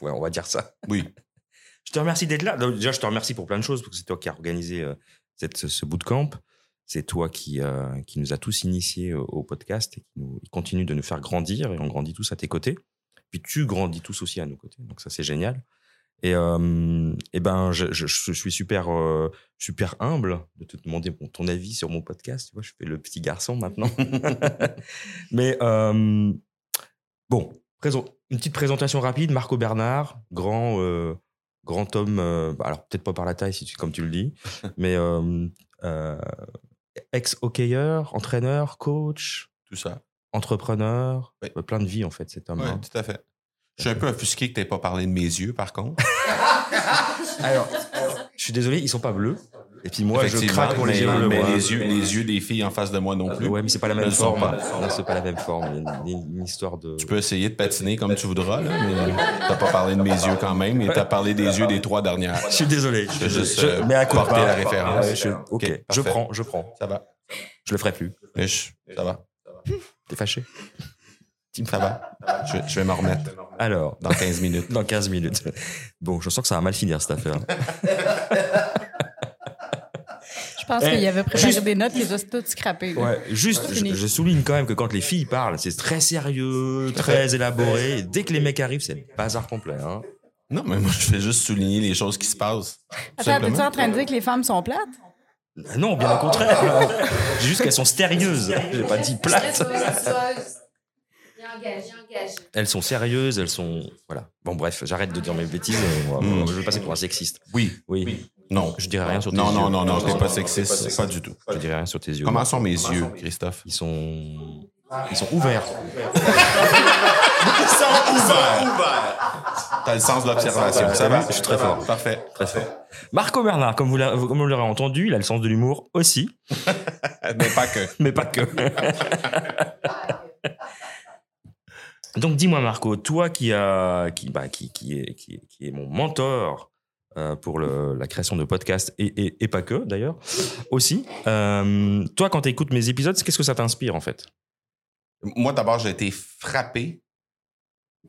Ouais, on va dire ça. Oui. <laughs> Je te remercie d'être là. Déjà, je te remercie pour plein de choses, parce que c'est toi qui as organisé euh, cette, ce, ce bootcamp. C'est toi qui, euh, qui nous a tous initiés au, au podcast et qui nous, continue de nous faire grandir et on grandit tous à tes côtés. Puis tu grandis tous aussi à nos côtés. Donc ça, c'est génial. Et, euh, et ben, je, je, je suis super, euh, super humble de te demander bon, ton avis sur mon podcast. Tu vois, je fais le petit garçon maintenant. <laughs> Mais euh, bon, présent- une petite présentation rapide. Marco Bernard, grand, grand homme. bah, alors peut-être pas par la taille, si tu, comme tu le dis, <laughs> mais ex-hockeyeur, entraîneur, coach, Tout ça. entrepreneur, Oui. plein de vie en fait cet homme. Oui, tout à fait. Je suis un peu offusqué que tu n'aies pas parlé de mes yeux, par contre. <laughs> Alors, je suis désolé, ils sont pas bleus. Et puis moi, je craque pour les yeux bleus. mais les, yeux, les yeux des filles en face de moi non plus. Ouais, mais c'est pas la même forme. Non, c'est pas la même forme. Il y a une, histoire de. Tu peux essayer de patiner comme tu voudras, là, mais t'as pas parlé de mes yeux quand même, mais t'as parlé des yeux des trois dernières. Je suis désolé. Je juste euh, mais à porter la référence. Ouais, je- ok, prends, je prends. Ça va. Je le ferai plus. Ça va. T'es fâché Ça va? Je, je vais m'en remettre Alors, dans 15 minutes. <laughs> dans 15 minutes. Bon, je sens que ça va mal finir cette affaire. Je pense Eh, qu'il avait préparé juste- des notes, il les a toutes scrappées. Ouais, juste, je, souligne quand même que quand les filles parlent, c'est très sérieux, très élaboré. Dès que les mecs arrivent, c'est le bazar complet. Hein. Non, mais moi, je fais juste souligner les choses qui se passent. Attends, t'es-tu en train de dire que les femmes sont plates? Non, bien au contraire. <laughs> J'ai juste qu'elles sont stérieuses. J'ai pas dit plates. Elles sont sérieuses, elles sont. Voilà. Bon, bref, j'arrête de dire mes bêtises. euh, on va- Mm. Je vais passer pour un sexiste. Oui. Oui. Non. Je dirais rien sur tes Non, yeux. non, non, non, t'es pas sexiste. Pas du tout. Je dirais rien sur tes yeux. Comment sont mes yeux, Christophe? Ils sont. <laughs> Ils sont ouverts. T'as le sens de l'observation. Ça va? Je suis très fort. Parfait. Très fort. Marco Bernard, comme vous l'a- comme vous l'aurez entendu, il a le sens de l'humour aussi, <laughs> Mais pas que. <laughs> mais pas que. Donc dis-moi Marco, toi qui, a, qui, bah, qui, qui, est, qui, est- qui est mon mentor euh, pour le- la création de podcasts et, et, et pas que d'ailleurs aussi, euh, toi quand tu écoutes mes épisodes, qu'est-ce que ça t'inspire en fait? Moi, d'abord, j'ai été frappé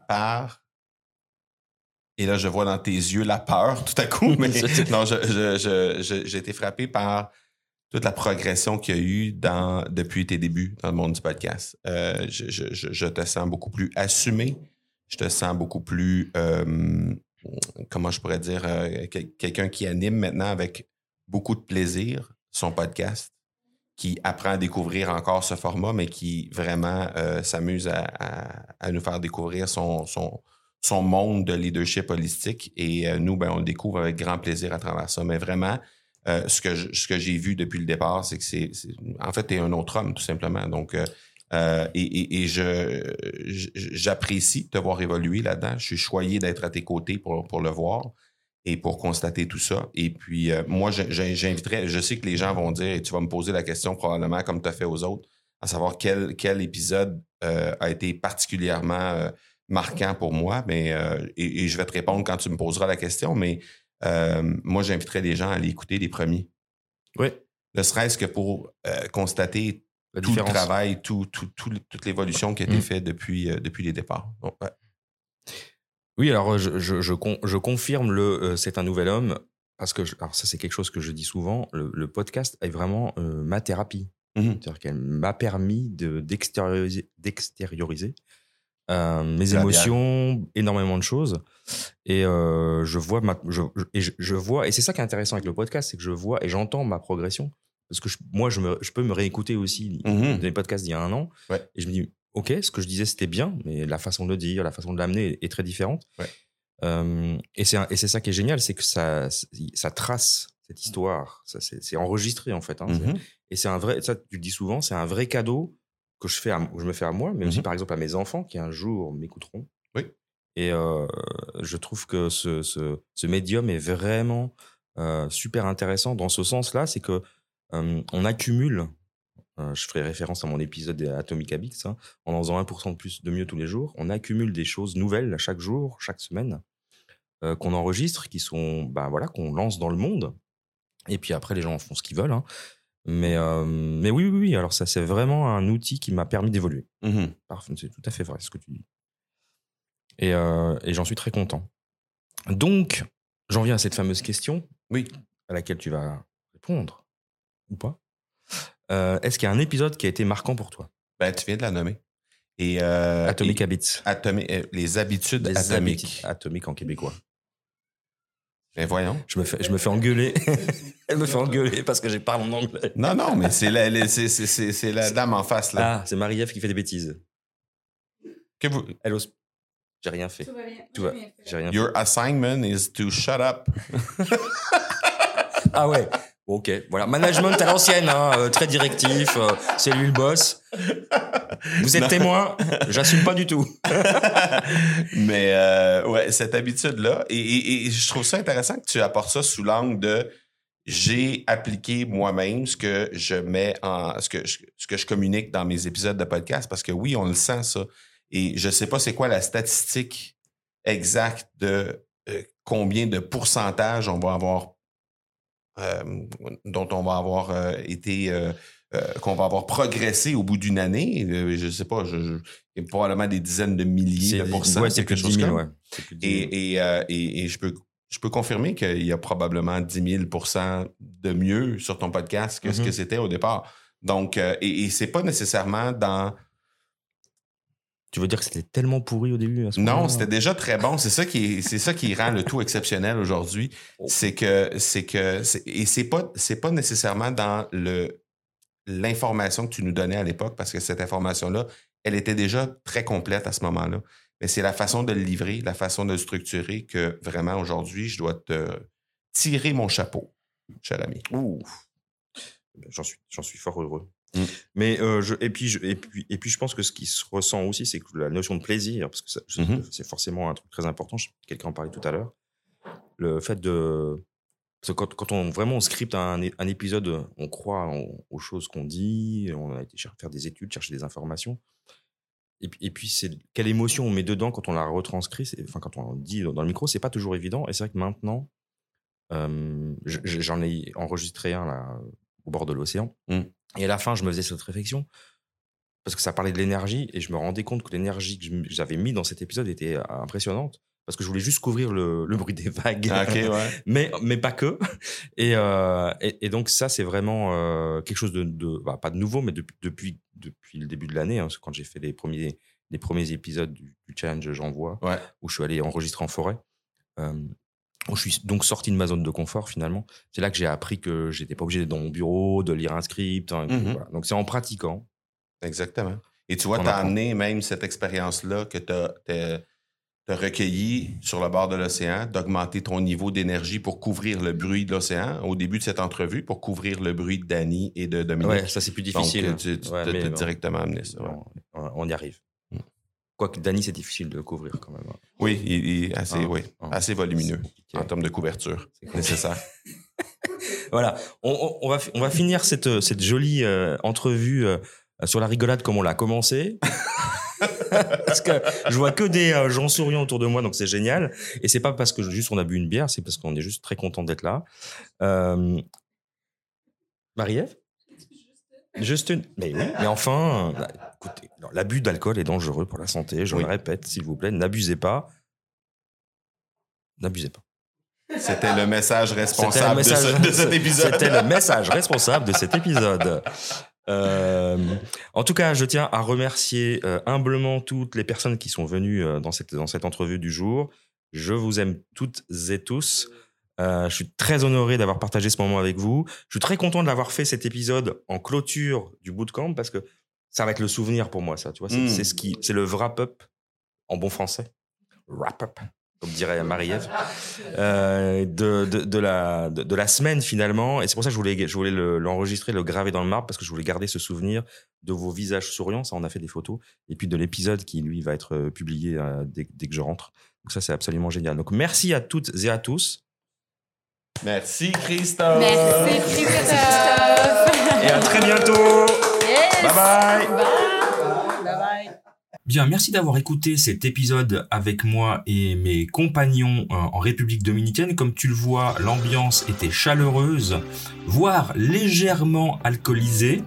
par. Et là, je vois dans tes yeux la peur tout à coup, <laughs> mais non, je- je- je- je- j'ai été frappé par toute la progression qu'il y a eu dans, depuis tes débuts dans le monde du podcast. Euh, je, te sens beaucoup plus assumé. Je te sens beaucoup plus, euh, comment je pourrais dire, euh, quel- quelqu'un qui anime maintenant avec beaucoup de plaisir son podcast, qui apprend à découvrir encore ce format, mais qui vraiment s'amuse à, nous faire découvrir son, son, monde de leadership holistique. Et nous, ben, on le découvre avec grand plaisir à travers ça. Mais vraiment, euh, ce que j'ai vu depuis le départ, c'est que c'est, en fait, tu es un autre homme, tout simplement. Donc, euh, euh, et, et- et je, j'apprécie te voir évoluer là-dedans. Je suis choyé d'être à tes côtés pour, pour le voir et pour constater tout ça. Et puis, euh, moi, j'inviterais, je sais que les gens vont dire, et tu vas me poser la question probablement comme tu as fait aux autres, à savoir quel, quel épisode euh, a été particulièrement euh, marquant pour moi. Mais, euh, et, et je vais te répondre quand tu me poseras la question, mais euh, moi, j'inviterais les gens à aller écouter les premiers. Oui. Ne serait-ce que pour euh, constater La tout différence. le travail, tout, tout, tout- toute l'évolution qui a été Mm. faite depuis, euh, depuis les départs. Donc, ouais. Oui, alors je, je, je, con- je confirme le c'est un nouvel homme parce que alors ça c'est quelque chose que je dis souvent. Le, le podcast est vraiment ma thérapie, Mhm. c'est-à-dire qu'elle m'a permis de d'extérioriser, d'extérioriser euh, mes émotions, énormément de choses, et euh, je vois ma, je, et je, je vois et c'est ça qui est intéressant avec le podcast, c'est que je vois et j'entends ma progression parce que je- moi je me, je peux me réécouter aussi Mhm. des podcasts d'il y a un an Ouais. et je me dis ok ce que je disais c'était bien mais la façon de le dire la façon de l'amener est, est très différente Ouais. Euh, et c'est ça qui est génial c'est que ça ça trace cette histoire c'est enregistré en fait hein. Mhm. et c'est un vrai ça tu le dis souvent c'est un vrai cadeau que je fais à, je me fais à moi mais aussi Mhm. par exemple à mes enfants qui un jour m'écouteront Oui. et euh, je trouve que ce, ce, ce médium est vraiment euh, super intéressant dans ce sens-là, c'est que euh, on accumule. euh, je ferai référence à mon épisode Atomic Habits. hein, en en faisant 1% de plus de mieux tous les jours, on accumule des choses nouvelles chaque jour, chaque semaine, qu'on enregistre, qui sont, bah voilà, qu'on lance dans le monde. Et puis après, les gens en font ce qu'ils veulent. hein. Mais, euh, mais oui, oui, oui. Alors ça, c'est vraiment un outil qui m'a permis d'évoluer. Parfait, c'est tout à fait vrai ce que tu dis. Et, euh, et j'en suis très content. Donc, j'en viens à cette fameuse question. Oui. À laquelle tu vas répondre. Ou pas. Euh, Est-ce qu'il y a un épisode qui a été marquant pour toi? Ben, tu viens de la nommer. Et, Atomic et- Habits. Atomi- les habitudes Les atomiques. habitudes atomiques en québécois. Mais voyons. Je me fais, je me fais engueuler. <laughs> Elle me fait engueuler parce que j'ai parlé en anglais. Non, non, mais c'est la, la- c'est- c'est- c'est- c'est la dame en face, là. Ah, c'est Marie-Ève qui fait des bêtises. Que vous, Elle ose. J'ai rien fait. Tout va. J'ai rien fait. your assignment is to shut up. Ah ouais. Ok, voilà. Management à l'ancienne, hein, euh, très directif. euh, c'est lui le boss. Vous êtes Non. témoin J'assume pas du tout. <laughs> Mais euh, ouais, cette habitude-là. Et, et- et je trouve ça intéressant que tu apportes ça sous l'angle de j'ai appliqué moi-même ce que je mets en ce que je, ce que je communique dans mes épisodes de podcast parce que oui, on le sent ça. Et je sais pas c'est quoi la statistique exacte de combien de pourcentage on va avoir dont on va avoir euh, été euh, euh, qu'on va avoir progressé au bout d'une année. Euh, Je sais pas, je, je- probablement des dizaines de milliers de pourcents, ouais, c'est quelque chose 10 000, comme. ouais. C'est plus de 10 000. Et, et, euh, et, et je peux je peux confirmer qu'il y a probablement 10 000 de mieux sur ton podcast que ce Mhm. que c'était au départ. Donc, euh, et, et c'est pas nécessairement dans Tu veux dire que c'était tellement pourri au début à ce non, c'était déjà très bon. C'est ça qui est, c'est ça qui rend le tout exceptionnel aujourd'hui. Oh. C'est que, c'est que, et c'est pas, c'est pas nécessairement dans le, l'information que tu nous donnais à l'époque, parce que cette information-là, elle était déjà très complète à ce moment-là. Mais c'est la façon de le livrer, la façon de le structurer que vraiment aujourd'hui, je dois te tirer mon chapeau, cher ami. Ouh. J'en suis, j'en suis fort heureux. Mm. Mais euh, je, et puis, je, et puis, et puis, je pense que ce qui se ressent aussi, c'est que la notion de plaisir, parce que Mhm. c'est forcément un truc très important. Quelqu'un en parlait tout à l'heure. Le fait de, parce que quand, quand on vraiment on scripte un, épisode, on croit en- aux choses qu'on dit, on a été faire des études, chercher des informations. Et puis, c'est quelle émotion on met dedans quand on la retranscrit, enfin quand on le dit dans le micro, c'est pas toujours évident. Et c'est vrai que maintenant, euh, je- je- j'en ai enregistré un là au bord de l'océan. Mm. Et à la fin, je me faisais cette réflexion parce que ça parlait de l'énergie et je me rendais compte que l'énergie que j'avais mis dans cet épisode était impressionnante parce que je voulais juste couvrir le, le bruit des vagues. Ah, ouais. <laughs> mais mais pas que et, euh, et, et donc ça c'est vraiment euh, quelque chose de, de bah, pas de nouveau mais depuis depuis depuis le début de l'année hein, quand j'ai fait les premiers les premiers épisodes du, du challenge j'envoie Ouais. où je suis allé enregistrer en forêt euh, où je suis donc sorti de ma zone de confort finalement c'est là que j'ai appris que j'étais pas obligé d'être dans mon bureau de lire un script hein, Mhm. voilà. donc c'est en pratiquant Exactement. Et tu vois, On tu as amené même cette expérience-là que tu as, recueillie sur le bord de l'océan, d'augmenter ton niveau d'énergie pour couvrir le bruit de l'océan au début de cette entrevue, pour couvrir le bruit de Danny et de Dominique. ouais ça c'est plus difficile Donc, tu, tu Ouais, mais bon. directement amené ça. ouais. on, on y arrive. Quoique Dany c'est difficile de couvrir quand même hein. Oui, il, il est assez, Ah, oui, ah. assez volumineux compliqué. en termes de couverture nécessaire. <laughs> Voilà, on, on- on va, on va finir cette, cette jolie euh, entrevue euh, sur la rigolade comme on l'a commencé. <laughs> parce que je vois que des euh, gens souriants autour de moi, donc c'est génial. Et c'est pas parce que juste on a bu une bière, c'est parce qu'on est juste très content d'être là. Euh... Marie-Ève? Juste une. Mais oui, mais enfin, euh, bah, écoutez, l'abus d'alcool est dangereux pour la santé. Je Oui. le répète, s'il vous plaît, n'abusez pas. N'abusez pas. C'était le message le responsable message- de, ce- de cet épisode. C'était le message responsable de cet épisode. Euh, en tout cas, je tiens à remercier euh, humblement toutes les personnes qui sont venues euh, dans cette dans cette entrevue du jour. Je vous aime toutes et tous. Je suis très honoré d'avoir partagé ce moment avec vous. Je suis très content d'avoir fait cet épisode en clôture du bootcamp parce que ça va être le souvenir pour moi, ça. Tu vois, c'est Mm. c'est ce qui, c'est le wrap-up en bon français. Wrap-up, comme dirait Marie-Ève, euh, de, de, de la, de, de la semaine finalement. Et c'est pour ça que je voulais, je voulais le- l'enregistrer, le, graver dans le marbre parce que je voulais garder ce souvenir de vos visages souriants. Ça, on a fait des photos. Et puis de l'épisode qui, lui, va être euh, publié euh, dès, dès que je rentre. Donc ça, c'est absolument génial. Donc merci à toutes et à tous. Merci, Christophe. Merci, Christophe. Et à très bientôt. Bye bye. Bye bye. Bien, merci d'avoir écouté cet épisode avec moi et mes compagnons euh, en République dominicaine. Comme tu le vois, l'ambiance était chaleureuse, voire légèrement alcoolisée,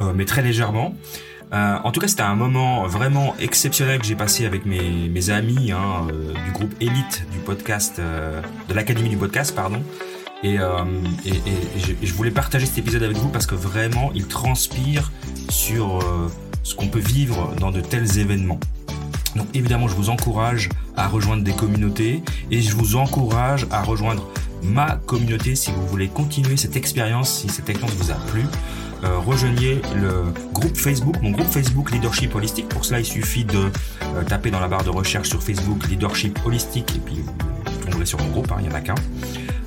euh, mais très légèrement. Euh, en tout cas, c'était un moment vraiment exceptionnel que j'ai passé avec mes, mes amis hein, euh, du groupe Elite du podcast, de l'Académie du podcast, pardon. Et, euh, et, je, voulais partager cet épisode avec vous parce que vraiment, il transpire sur euh, ce qu'on peut vivre dans de tels événements. Donc évidemment, je vous encourage à rejoindre des communautés et je vous encourage à rejoindre ma communauté si vous voulez continuer cette expérience, si cette expérience vous a plu. Euh, rejoignez le groupe Facebook, mon groupe Facebook Leadership Holistique. Pour cela, il suffit de taper dans la barre de recherche sur Facebook Leadership Holistique et puis vous tomberez sur mon groupe, hein, il n'y en a qu'un.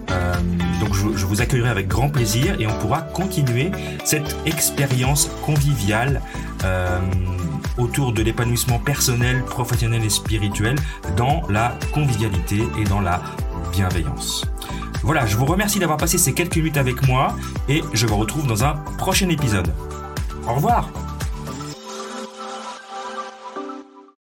Euh, donc je, vous accueillerai avec grand plaisir et on pourra continuer cette expérience conviviale euh, autour de l'épanouissement personnel, professionnel et spirituel dans la convivialité et dans la bienveillance. Voilà, je vous remercie d'avoir passé ces quelques minutes avec moi et je vous retrouve dans un prochain épisode. Au revoir